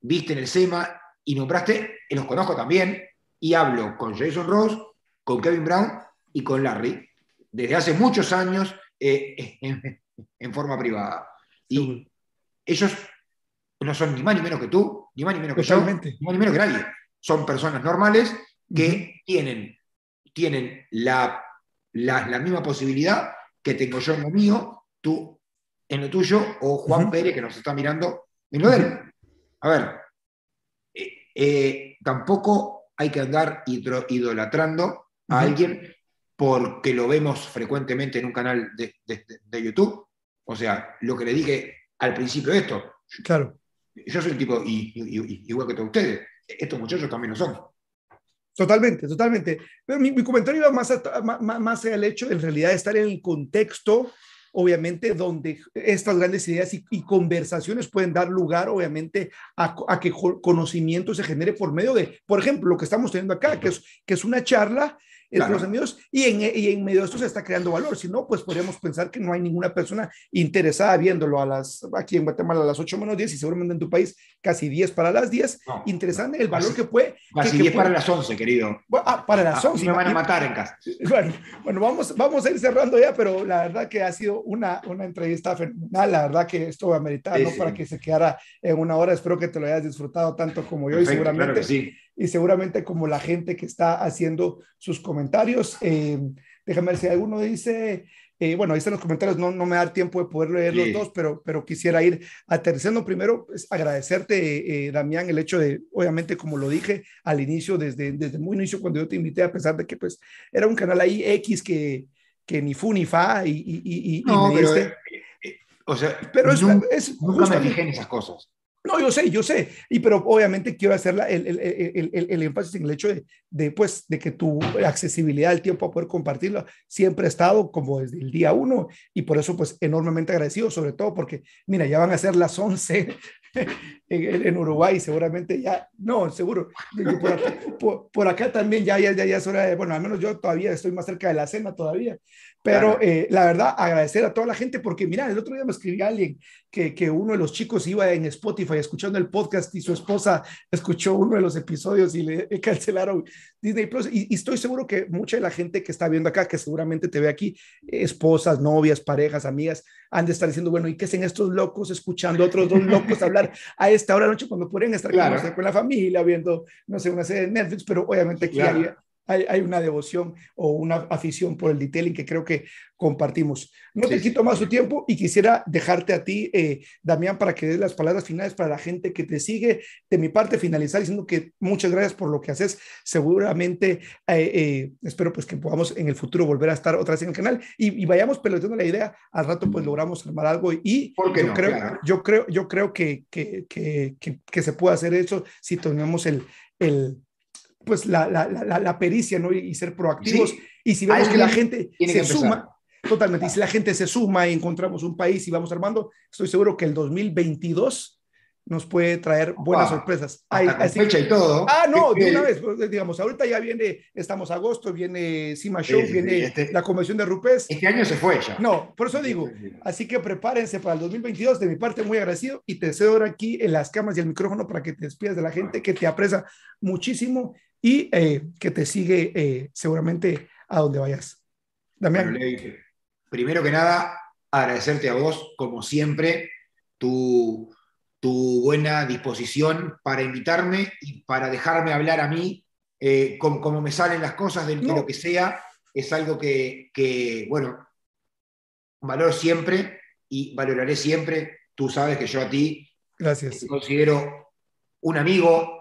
Viste en el SEMA y nombraste, y los conozco también, y hablo con Jason Ross, con Kevin Brown y con Larry, desde hace muchos años eh, en, forma privada. Y ellos no son ni más ni menos que tú, ni más ni menos que yo, ni más ni menos que nadie. Son personas normales que tienen, tienen la, la, misma posibilidad que tengo yo en lo mío, tú en lo tuyo o Juan Pérez que nos está mirando en lo de él. A ver, eh, eh, tampoco hay que andar idolatrando a alguien porque lo vemos frecuentemente en un canal de, YouTube. O sea, lo que le dije al principio de esto. Claro. Yo soy un tipo igual que todos ustedes. Estos muchachos también lo son. Totalmente, totalmente. Pero mi, comentario iba más, más, más al hecho, en realidad, de estar en el contexto obviamente, donde estas grandes ideas y, conversaciones pueden dar lugar, obviamente, a, que conocimiento se genere por medio de, por ejemplo, lo que estamos teniendo acá, que es, que es una charla entre los amigos y en, y en medio de esto se está creando valor. Si no, pues podríamos pensar que no hay ninguna persona interesada viéndolo a las, aquí en Guatemala a las 8 menos 10 y seguramente en tu país casi 10 para las 10, interesante el valor que puede. Casi 10 para las 11, querido. ah, para las 11. Ah, me van a matar en casa. Bueno, bueno vamos, vamos a ir cerrando ya, pero la verdad que ha sido una, una entrevista fenomenal. La verdad que esto va a meritar, ¿no? Para que se quedara en una hora. Espero que te lo hayas disfrutado tanto como yo y seguramente. Claro sí y seguramente como la gente que está haciendo sus comentarios. Eh, déjame ver si alguno dice, eh, bueno, ahí están los comentarios, no, no me da tiempo de poder leer los dos, pero, pero quisiera ir aterrizando. Primero, pues, agradecerte, eh, Damián, el hecho de, obviamente, como lo dije al inicio, desde, desde muy inicio, cuando yo te invité, a pesar de que pues era un canal ahí X que, que ni fu ni fa y, y, y, no, pero, o sea, pero es, es, nunca me fijé en esas cosas. No, yo sé, yo sé, y pero obviamente quiero hacer el, el, el, el, énfasis en el hecho de, de, pues, de que tu accesibilidad al tiempo a poder compartirlo siempre ha estado como desde el día uno. Y por eso pues enormemente agradecido, sobre todo porque, mira, ya van a ser las 11 en, en, Uruguay, seguramente ya, no, seguro, por acá, también ya, ya, ya, es hora de, bueno, al menos yo todavía estoy más cerca de la cena todavía, pero eh, la verdad, agradecer a toda la gente porque, mira, el otro día me escribió alguien que, que uno de los chicos iba en Spotify escuchando el podcast y su esposa escuchó uno de los episodios y le cancelaron Disney Plus. Y, estoy seguro que mucha de la gente que está viendo acá, que seguramente te ve aquí, esposas, novias, parejas, amigas, han de estar diciendo, bueno, ¿y qué hacen estos locos escuchando a otros dos locos hablar a esta hora de noche cuando podrían estar con la familia, viendo, no sé, una serie de Netflix? Pero obviamente aquí hay, una devoción o una afición por el detailing que creo que compartimos. No te quito más tu tiempo y quisiera dejarte a ti, eh, Damián, para que des las palabras finales para la gente que te sigue. De mi parte, finalizar diciendo que muchas gracias por lo que haces. Seguramente eh, eh, espero pues que podamos en el futuro volver a estar otra vez en el canal y, vayamos peloteando la idea. Al rato pues logramos armar algo y yo, creo, yo creo, yo creo que, que, que, que, se puede hacer eso si tenemos el, el pues la, la, la, pericia, ¿no? Y, ser proactivos. Y si vemos que la gente se suma, totalmente, y si la gente se suma y encontramos un país y vamos armando, estoy seguro que el 2022 nos puede traer buenas sorpresas. Hay, fecha y todo. Ah, no, de una vez, pues, digamos, ahorita ya viene, estamos agosto, viene Cima Show, viene este la convención de Rupes. Este año se fue ya. No, por eso digo, así que prepárense para el 2022, de mi parte muy agradecido y te cedo ahora aquí en las camas y el micrófono para que te despidas de la gente que te aprecia muchísimo y eh, que te sigue eh, seguramente a donde vayas. Damián. primero que nada, agradecerte a vos, como siempre, tu, tu buena disposición para invitarme y para dejarme hablar a mí eh, como, me salen las cosas de, lo que sea. Es algo que, que, bueno, valoro siempre y valoraré siempre. Tú sabes que yo a ti Gracias. te considero un amigo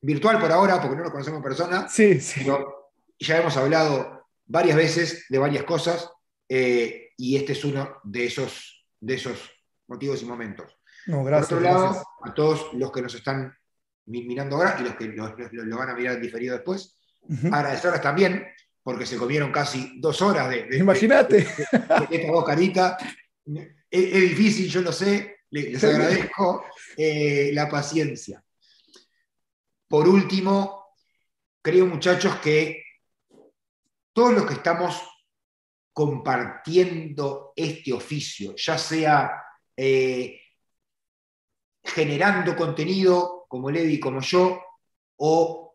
virtual por ahora, porque no nos conocemos en persona. Sí, sí. Pero ya hemos hablado varias veces de varias cosas eh, y este es uno de esos, de esos motivos y momentos. No, gracias. Por otro lado, a todos los que nos están mirando ahora y los que lo, van a mirar diferido después, agradecerles también porque se comieron casi dos horas de, Imagínate. esta voz carita. Es, difícil, yo lo sé, les, agradezco eh, la paciencia. Por último, creo muchachos que todos los que estamos compartiendo este oficio, ya sea eh, generando contenido como Levi, como yo, o,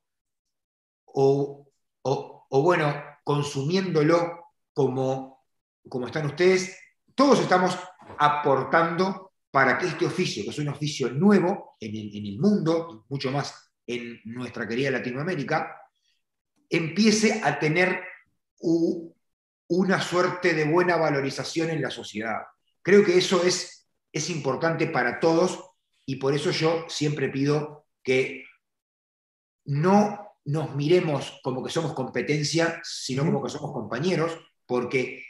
bueno, consumiéndolo como, como están ustedes, todos estamos aportando para que este oficio, que es un oficio nuevo en el, en el mundo, mucho más en nuestra querida Latinoamérica, empiece a tener una suerte de buena valorización en la sociedad. Creo que eso es, es importante para todos y por eso yo siempre pido que no nos miremos como que somos competencia, sino como que somos compañeros, porque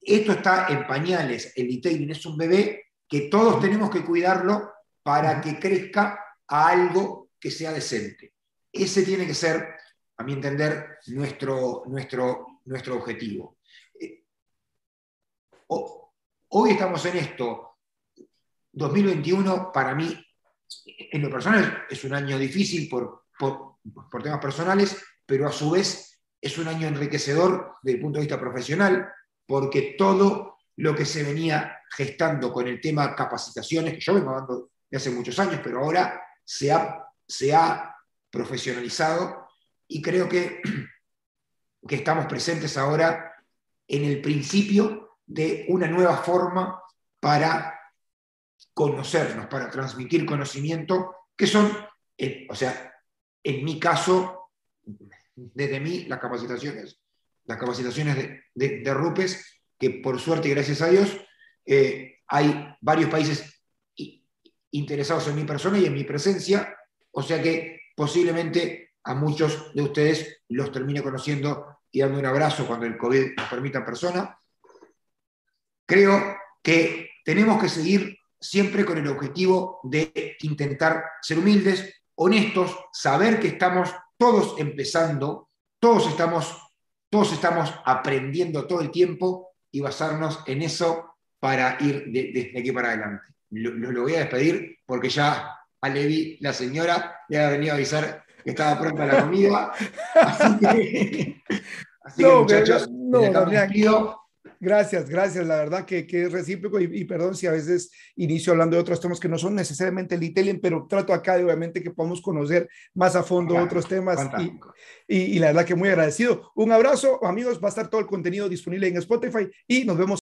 esto está en pañales, el detailing es un bebé que todos tenemos que cuidarlo para que crezca a algo que sea decente. Ese tiene que ser, a mi entender, nuestro, nuestro, nuestro objetivo. Eh, hoy estamos en esto. 2021 para mí, en lo personal, es un año difícil por, por, por temas personales, pero a su vez es un año enriquecedor desde el punto de vista profesional, porque todo lo que se venía gestando con el tema capacitaciones, que yo vengo dando de hace muchos años, pero ahora se ha, se ha profesionalizado y creo que, que estamos presentes ahora en el principio de una nueva forma para conocernos, para transmitir conocimiento, que son, o sea, en mi caso, desde mí, las capacitaciones las capacitaciones de, de, RUPES, que por suerte y gracias a Dios eh, hay varios países interesados en mi persona y en mi presencia, o sea que posiblemente a muchos de ustedes los termine conociendo y dando un abrazo cuando el COVID nos permita en persona. Creo que tenemos que seguir siempre con el objetivo de intentar ser humildes, honestos, saber que estamos todos empezando, todos estamos todos estamos aprendiendo todo el tiempo y basarnos en eso para ir desde de aquí para adelante. Lo, voy a despedir porque ya a Levi, la señora, le ha venido a avisar que estaba pronta la comida. Así que, así que muchachos, no, Gracias, gracias. La verdad que, que es recíproco y, perdón si a veces inicio hablando de otros temas que no son necesariamente el Italian, pero trato acá de obviamente que podamos conocer más a fondo otros temas y, y, la verdad que muy agradecido. Un abrazo, amigos. Va a estar todo el contenido disponible en Spotify y nos vemos.